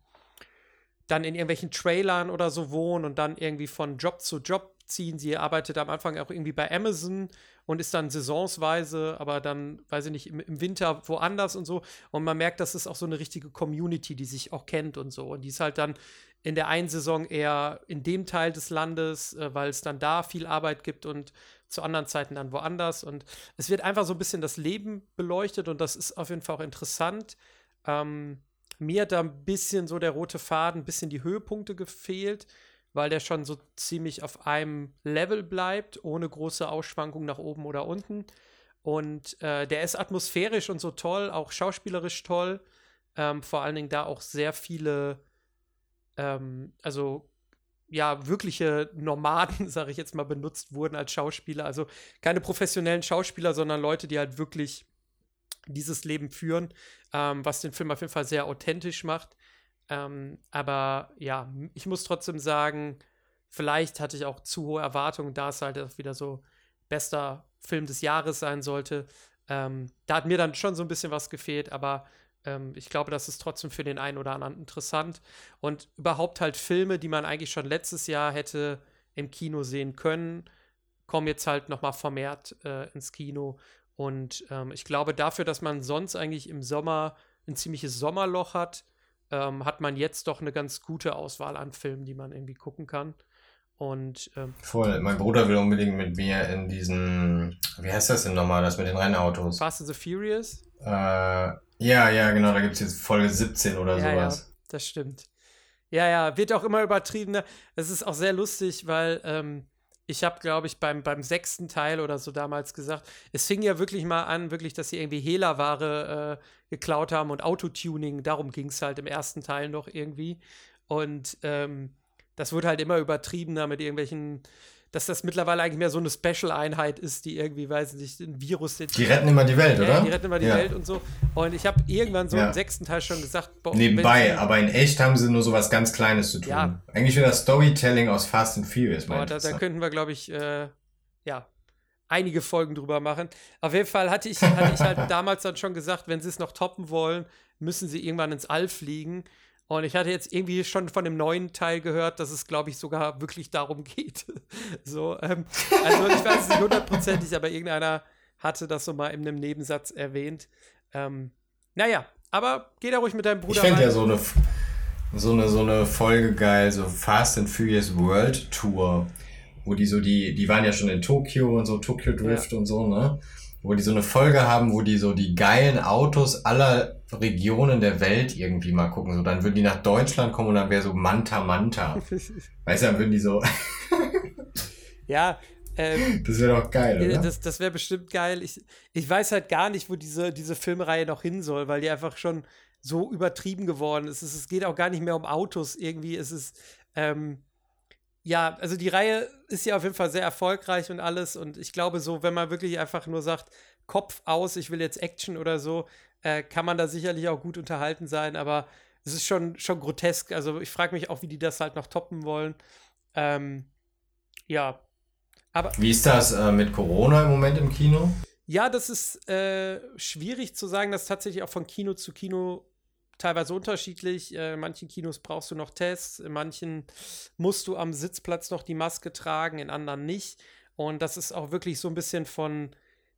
dann in irgendwelchen Trailern oder so wohnen und dann irgendwie von Job zu Job ziehen. Sie arbeitet am Anfang auch irgendwie bei Amazon und ist dann saisonsweise, aber dann, weiß ich nicht, im, im, Winter woanders und so. Und man merkt, das ist auch so eine richtige Community, die sich auch kennt und so. Und die ist halt dann in der einen Saison eher in dem Teil des Landes, äh, weil es dann da viel Arbeit gibt und zu anderen Zeiten dann woanders. Und es wird einfach so ein bisschen das Leben beleuchtet und das ist auf jeden Fall auch interessant. Ähm, mir hat da ein bisschen so der rote Faden, ein bisschen die Höhepunkte gefehlt, weil der schon so ziemlich auf einem Level bleibt, ohne große Ausschwankungen nach oben oder unten. Und äh, der ist atmosphärisch und so toll, auch schauspielerisch toll. Ähm, vor allen Dingen da auch sehr viele, ähm, also ja, wirkliche Nomaden, [LAUGHS] sage ich jetzt mal, benutzt wurden als Schauspieler. Also keine professionellen Schauspieler, sondern Leute, die halt wirklich dieses Leben führen, ähm, was den Film auf jeden Fall sehr authentisch macht. Ähm, aber ja, ich muss trotzdem sagen, vielleicht hatte ich auch zu hohe Erwartungen, da es halt auch wieder so bester Film des Jahres sein sollte. Ähm, da hat mir dann schon so ein bisschen was gefehlt, aber ähm, ich glaube, das ist trotzdem für den einen oder anderen interessant. Und überhaupt halt Filme, die man eigentlich schon letztes Jahr hätte im Kino sehen können, kommen jetzt halt noch mal vermehrt äh, ins Kino. Und ähm, ich glaube, dafür, dass man sonst eigentlich im Sommer ein ziemliches Sommerloch hat, ähm, hat man jetzt doch eine ganz gute Auswahl an Filmen, die man irgendwie gucken kann. Und ähm, voll. Mein Bruder will unbedingt mit mir in diesen, wie heißt das denn nochmal, das mit den Rennautos? Fast and the Furious? Äh, ja, ja, genau, da gibt es jetzt Folge 17 oder ja, sowas. Ja, das stimmt. Ja, ja, wird auch immer übertriebener. Es ist auch sehr lustig, weil ähm, ich habe, glaube ich, beim, beim sechsten Teil oder so damals gesagt, es fing ja wirklich mal an, wirklich, dass sie irgendwie Hehlerware äh, geklaut haben und Autotuning. Darum ging es halt im ersten Teil noch irgendwie. Und ähm, das wird halt immer übertriebener mit irgendwelchen, dass das mittlerweile eigentlich mehr so eine Special-Einheit ist, die irgendwie, weiß nicht, ein Virus. Die retten immer die Welt, ja, oder? Die retten immer die ja. Welt und so. Und ich habe irgendwann so ja. im sechsten Teil schon gesagt, Nebenbei, sie, aber in echt haben sie nur so was ganz Kleines zu tun. Ja. Eigentlich das Storytelling aus Fast and Furious, boah, da, da könnten wir, glaube ich, äh, ja, einige Folgen drüber machen. Auf jeden Fall hatte ich, hatte ich halt [LAUGHS] damals dann schon gesagt, wenn sie es noch toppen wollen, müssen sie irgendwann ins All fliegen. Und ich hatte jetzt irgendwie schon von dem neuen Teil gehört, dass es, glaube ich, sogar wirklich darum [LAUGHS] geht. so, ähm, also ich weiß es nicht hundertprozentig, aber irgendeiner hatte das so mal in einem Nebensatz erwähnt. Ähm, naja, aber geh da ruhig mit deinem Bruder Ich finde ja so eine, so, eine, so eine Folge geil, so Fast and Furious World Tour, wo die so die, die waren ja schon in Tokio und so, Tokyo Drift ja. und so, ne? Wo die so eine Folge haben, wo die so die geilen Autos aller Regionen der Welt irgendwie mal gucken. So, dann würden die nach Deutschland kommen und dann wäre so Manta Manta. [LAUGHS] weißt du, dann würden die so. [LAUGHS] ja. Ähm, das wäre doch geil, oder? Das, das wäre bestimmt geil. Ich, ich weiß halt gar nicht, wo diese, diese Filmreihe noch hin soll, weil die einfach schon so übertrieben geworden ist. Es, es geht auch gar nicht mehr um Autos irgendwie. Es ist, ähm, ja, also die Reihe ist ja auf jeden Fall sehr erfolgreich und alles. Und ich glaube, so, wenn man wirklich einfach nur sagt, Kopf aus, ich will jetzt Action oder so, äh, kann man da sicherlich auch gut unterhalten sein, aber es ist schon, schon grotesk. Also ich frage mich auch, wie die das halt noch toppen wollen. Ähm, ja. Aber, wie ist das äh, mit Corona im Moment im Kino? Ja, das ist äh, schwierig zu sagen. Das ist tatsächlich auch von Kino zu Kino teilweise unterschiedlich. Äh, in manchen Kinos brauchst du noch Tests, in manchen musst du am Sitzplatz noch die Maske tragen, in anderen nicht. Und das ist auch wirklich so ein bisschen von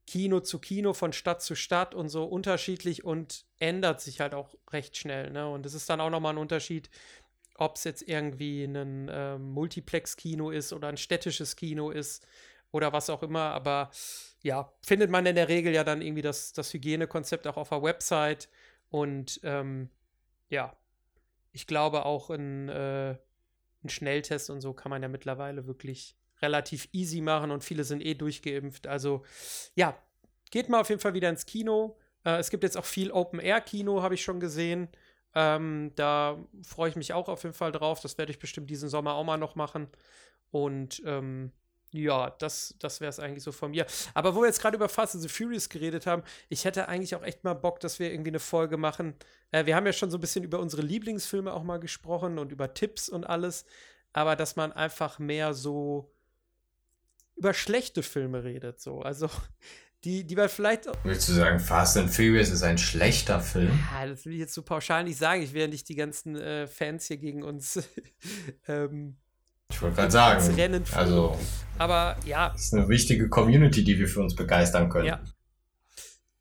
Kino zu Kino, von Stadt zu Stadt und so unterschiedlich und ändert sich halt auch recht schnell. Ne? Und es ist dann auch nochmal ein Unterschied, ob es jetzt irgendwie ein äh, Multiplex-Kino ist oder ein städtisches Kino ist oder was auch immer. Aber ja, findet man in der Regel ja dann irgendwie das, das Hygienekonzept auch auf der Website. Und ähm, ja, ich glaube auch ein, äh, ein Schnelltest und so kann man ja mittlerweile wirklich relativ easy machen und viele sind eh durchgeimpft. Also ja, geht mal auf jeden Fall wieder ins Kino. Äh, es gibt jetzt auch viel Open-Air-Kino, habe ich schon gesehen. Ähm, da freue ich mich auch auf jeden Fall drauf. Das werde ich bestimmt diesen Sommer auch mal noch machen. Und ähm, ja, das, das wäre es eigentlich so von mir. Aber wo wir jetzt gerade über Fast and the Furious geredet haben, ich hätte eigentlich auch echt mal Bock, dass wir irgendwie eine Folge machen. Äh, wir haben ja schon so ein bisschen über unsere Lieblingsfilme auch mal gesprochen und über Tipps und alles. Aber dass man einfach mehr so über schlechte Filme redet. So. Also, [LAUGHS] die, die man vielleicht. Willst du sagen, Fast and Furious ist ein schlechter Film? Ja, das will ich jetzt so pauschal nicht sagen. Ich will ja nicht die ganzen äh, Fans hier gegen uns. [LAUGHS] ähm, ich wollte gerade sagen. Rennen also, aber ja. Das ist eine wichtige Community, die wir für uns begeistern können. Ja.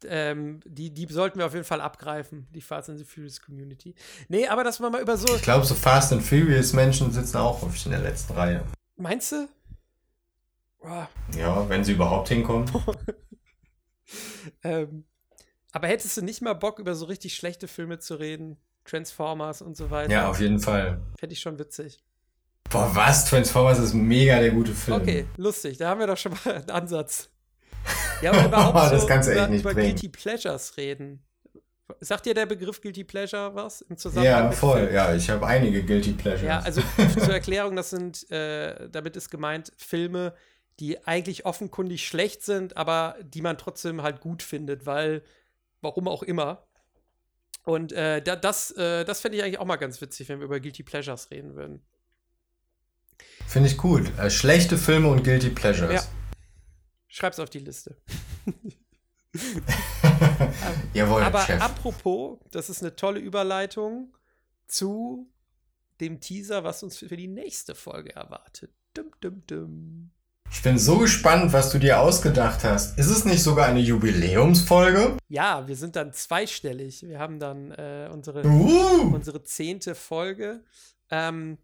Ähm, die, die sollten wir auf jeden Fall abgreifen, die Fast and the Furious Community. Nee, aber dass man mal über so. Ich glaube, so Fast and Furious Menschen sitzen auch häufig in der letzten Reihe. Meinst du? Oh. Ja, wenn sie überhaupt hinkommen. [LAUGHS] ähm, aber hättest du nicht mal Bock, über so richtig schlechte Filme zu reden? Transformers und so weiter. Ja, auf jeden Fall. Fände ich schon witzig. Boah, was? Transformers ist mega der gute Film. Okay, lustig. Da haben wir doch schon mal einen Ansatz. [LAUGHS] Ja, aber überhaupt Das so kannst du echt über, nicht über bringen. Guilty Pleasures reden. Sagt dir der Begriff Guilty Pleasure was im Zusammenhang Ja, voll. Filmen? Ja, ich habe einige Guilty Pleasures. Ja, also [LAUGHS] zur Erklärung, das sind, äh, damit ist gemeint, Filme, die eigentlich offenkundig schlecht sind, aber die man trotzdem halt gut findet, weil, warum auch immer. Und äh, da, das, äh, das fände ich eigentlich auch mal ganz witzig, wenn wir über Guilty Pleasures reden würden. Finde ich gut. Äh, schlechte Filme und Guilty Pleasures. Ja. Schreib's auf die Liste. [LAUGHS] Jawohl, Aber Chef. apropos, das ist eine tolle Überleitung zu dem Teaser, was uns für die nächste Folge erwartet. Dum, dum, dum. Ich bin so gespannt, was du dir ausgedacht hast. Ist es nicht sogar eine Jubiläumsfolge? Ja, wir sind dann zweistellig. Wir haben dann äh, unsere, Uh! unsere zehnte Folge. Ähm,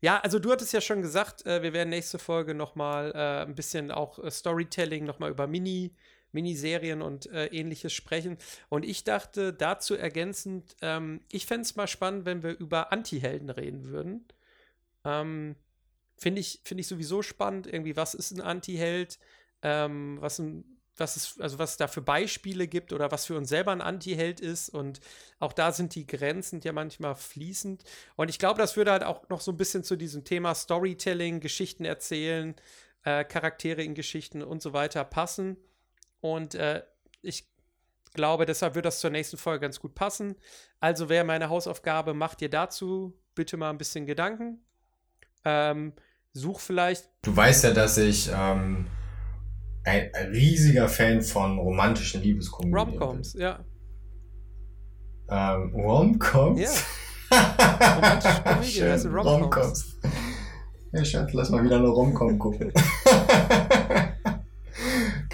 ja, also du hattest ja schon gesagt, äh, wir werden nächste Folge noch mal äh, ein bisschen auch äh, Storytelling, noch mal über Mini, Miniserien und äh, ähnliches sprechen. Und ich dachte dazu ergänzend, ähm, ich fände es mal spannend, wenn wir über Anti-Helden reden würden. Ähm, Finde ich, find ich sowieso spannend, irgendwie, was ist ein Anti-Held? Ähm, was, ein, was, ist, also was es da für Beispiele gibt oder was für uns selber ein Anti-Held ist. Und auch da sind die Grenzen ja manchmal fließend. Und ich glaube, das würde halt auch noch so ein bisschen zu diesem Thema Storytelling, Geschichten erzählen, äh, Charaktere in Geschichten und so weiter passen. Und äh, ich glaube, deshalb wird das zur nächsten Folge ganz gut passen. Also wäre meine Hausaufgabe, macht dir dazu bitte mal ein bisschen Gedanken. Ähm, such vielleicht. Du weißt ja, dass ich ähm, ein, ein riesiger Fan von romantischen Liebeskomödien Romcoms, ja. Ähm, Romcoms? Ja. [LAUGHS] Romantische Komödie, das sind Schön, Romcoms. Romcoms. Ja, Schatz, lass mal wieder eine Romcom gucken. [LAUGHS]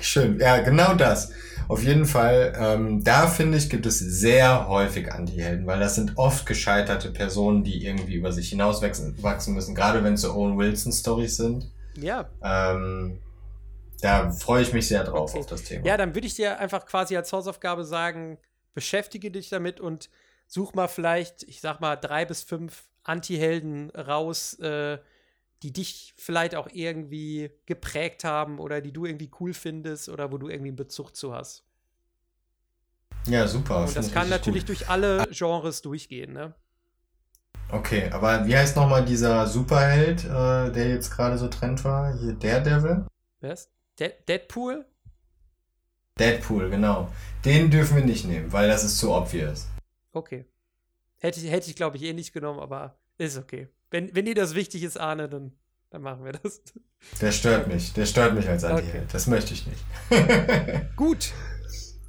Schön, ja, genau das. Auf jeden Fall, ähm, da finde ich, gibt es sehr häufig Anti-Helden, weil das sind oft gescheiterte Personen, die irgendwie über sich hinauswachsen wachsen müssen, gerade wenn es so Owen Wilson-Stories sind. Ja, Ähm, da freue ich mich sehr drauf Okay. auf das Thema. Ja, dann würde ich dir einfach quasi als Hausaufgabe sagen, beschäftige dich damit und such mal vielleicht, ich sag mal, drei bis fünf Anti-Helden raus, äh, die dich vielleicht auch irgendwie geprägt haben oder die du irgendwie cool findest oder wo du irgendwie einen Bezug zu hast. Ja, super. Und das kann natürlich gut. durch alle Genres durchgehen, ne? Okay, aber wie heißt nochmal dieser Superheld, äh, der jetzt gerade so Trend war? Hier Daredevil? Was? De Deadpool? Deadpool, genau. Den dürfen wir nicht nehmen, weil das ist zu obvious. Okay. Hätte ich, hätte ich glaube ich, eh nicht genommen, aber ist okay. Wenn, wenn dir das wichtig ist, Arne, dann, dann machen wir das. Der stört mich. Der stört mich als Okay. Antiheld. Das möchte ich nicht. [LAUGHS] Gut.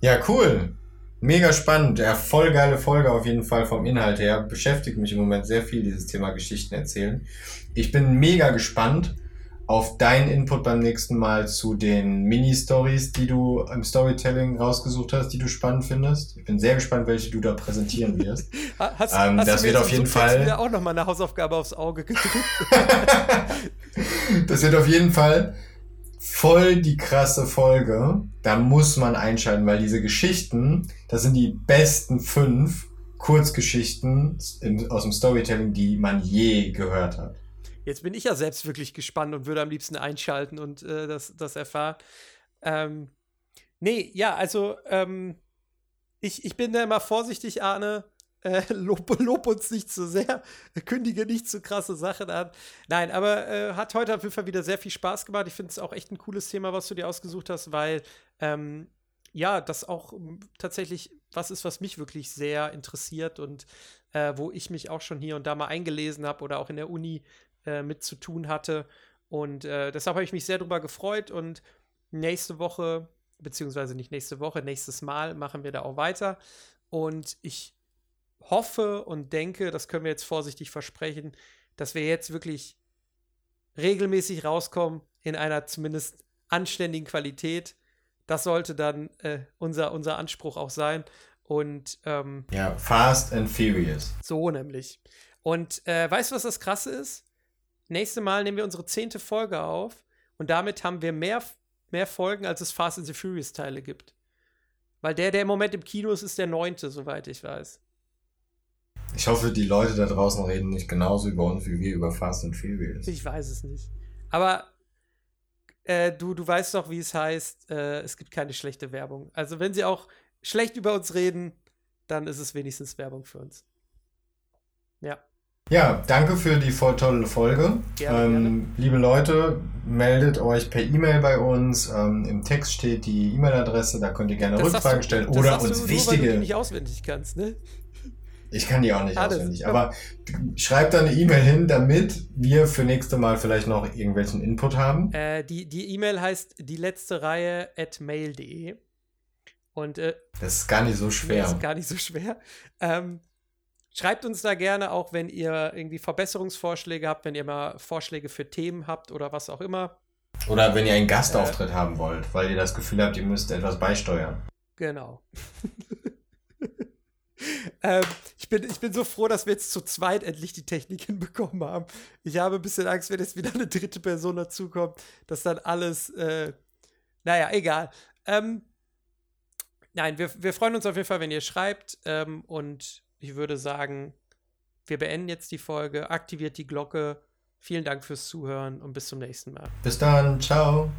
ja, cool. Mega spannend. Ja, voll geile Folge auf jeden Fall vom Inhalt her. Beschäftigt mich im Moment sehr viel, dieses Thema Geschichten erzählen. Ich bin mega gespannt auf deinen Input beim nächsten Mal zu den Mini-Stories, die du im Storytelling rausgesucht hast, die du spannend findest. Ich bin sehr gespannt, welche du da präsentieren wirst. [LAUGHS] Ha- Hast, Ähm, hast das du wird auf jeden Fall- wieder auch noch mal eine Hausaufgabe aufs Auge gedrückt. [LAUGHS] Das wird auf jeden Fall voll die krasse Folge. Da muss man einschalten, weil diese Geschichten, das sind die besten fünf Kurzgeschichten aus dem Storytelling, die man je gehört hat. Jetzt bin ich ja selbst wirklich gespannt und würde am liebsten einschalten und äh, das, das erfahren. Ähm, nee, ja, also ähm, ich, ich bin da immer vorsichtig, Arne. Äh, [LAUGHS] lob, lob uns nicht zu sehr, kündige nicht zu krasse Sachen an. Nein, aber äh, hat heute auf jeden Fall wieder sehr viel Spaß gemacht. Ich finde es auch echt ein cooles Thema, was du dir ausgesucht hast, weil ähm, ja, das auch ähm, tatsächlich was ist, was mich wirklich sehr interessiert und äh, wo ich mich auch schon hier und da mal eingelesen habe oder auch in der Uni äh, mit zu tun hatte. Und äh, deshalb habe ich mich sehr darüber gefreut und nächste Woche, beziehungsweise nicht nächste Woche, nächstes Mal machen wir da auch weiter. Und ich hoffe und denke, das können wir jetzt vorsichtig versprechen, dass wir jetzt wirklich regelmäßig rauskommen in einer zumindest anständigen Qualität. Das sollte dann äh, unser, unser Anspruch auch sein. Und ähm, Ja, Fast and Furious. so nämlich. Und äh, weißt du, was das Krasse ist? Nächste Mal nehmen wir unsere zehnte Folge auf und damit haben wir mehr, mehr Folgen, als es Fast and the Furious Teile gibt. Weil der, der im Moment im Kino ist, ist der neunte, soweit ich weiß. Ich hoffe, die Leute da draußen reden nicht genauso über uns, wie wir über Fast and Furious. Ich weiß es nicht. Aber äh, du, du weißt doch, wie es heißt, äh, es gibt keine schlechte Werbung. Also wenn sie auch schlecht über uns reden, dann ist es wenigstens Werbung für uns. Ja. Danke für die voll tolle Folge. Gerne, ähm, gerne. Liebe Leute, meldet euch per E-Mail bei uns. Ähm, Im Text steht die E-Mail-Adresse, da könnt ihr gerne das Rückfragen du, stellen oder uns du, wichtige. Nur, die nicht auswendig kannst, ne? Ich kann die auch nicht Alles. auswendig, aber schreibt da eine E-Mail hin, damit wir für nächste Mal vielleicht noch irgendwelchen Input haben. Äh, die E-Mail heißt die letzte Reihe at mail.de. Und äh, das ist gar nicht so schwer. Das ist gar nicht so schwer. Ähm, schreibt uns da gerne auch, wenn ihr irgendwie Verbesserungsvorschläge habt, wenn ihr mal Vorschläge für Themen habt oder was auch immer. Oder wenn ihr einen Gastauftritt äh, haben wollt, weil ihr das Gefühl habt, ihr müsst etwas beisteuern. Genau. [LAUGHS] ähm, ich, bin, ich bin so froh, dass wir jetzt zu zweit endlich die Technik [LAUGHS] hinbekommen haben. Ich habe ein bisschen Angst, wenn jetzt wieder eine dritte Person dazukommt, dass dann alles, äh, naja, egal. Ähm, nein, wir, wir freuen uns auf jeden Fall, wenn ihr schreibt. Ähm, und ich würde sagen, wir beenden jetzt die Folge. Aktiviert die Glocke. Vielen Dank fürs Zuhören und bis zum nächsten Mal. Bis dann. Ciao.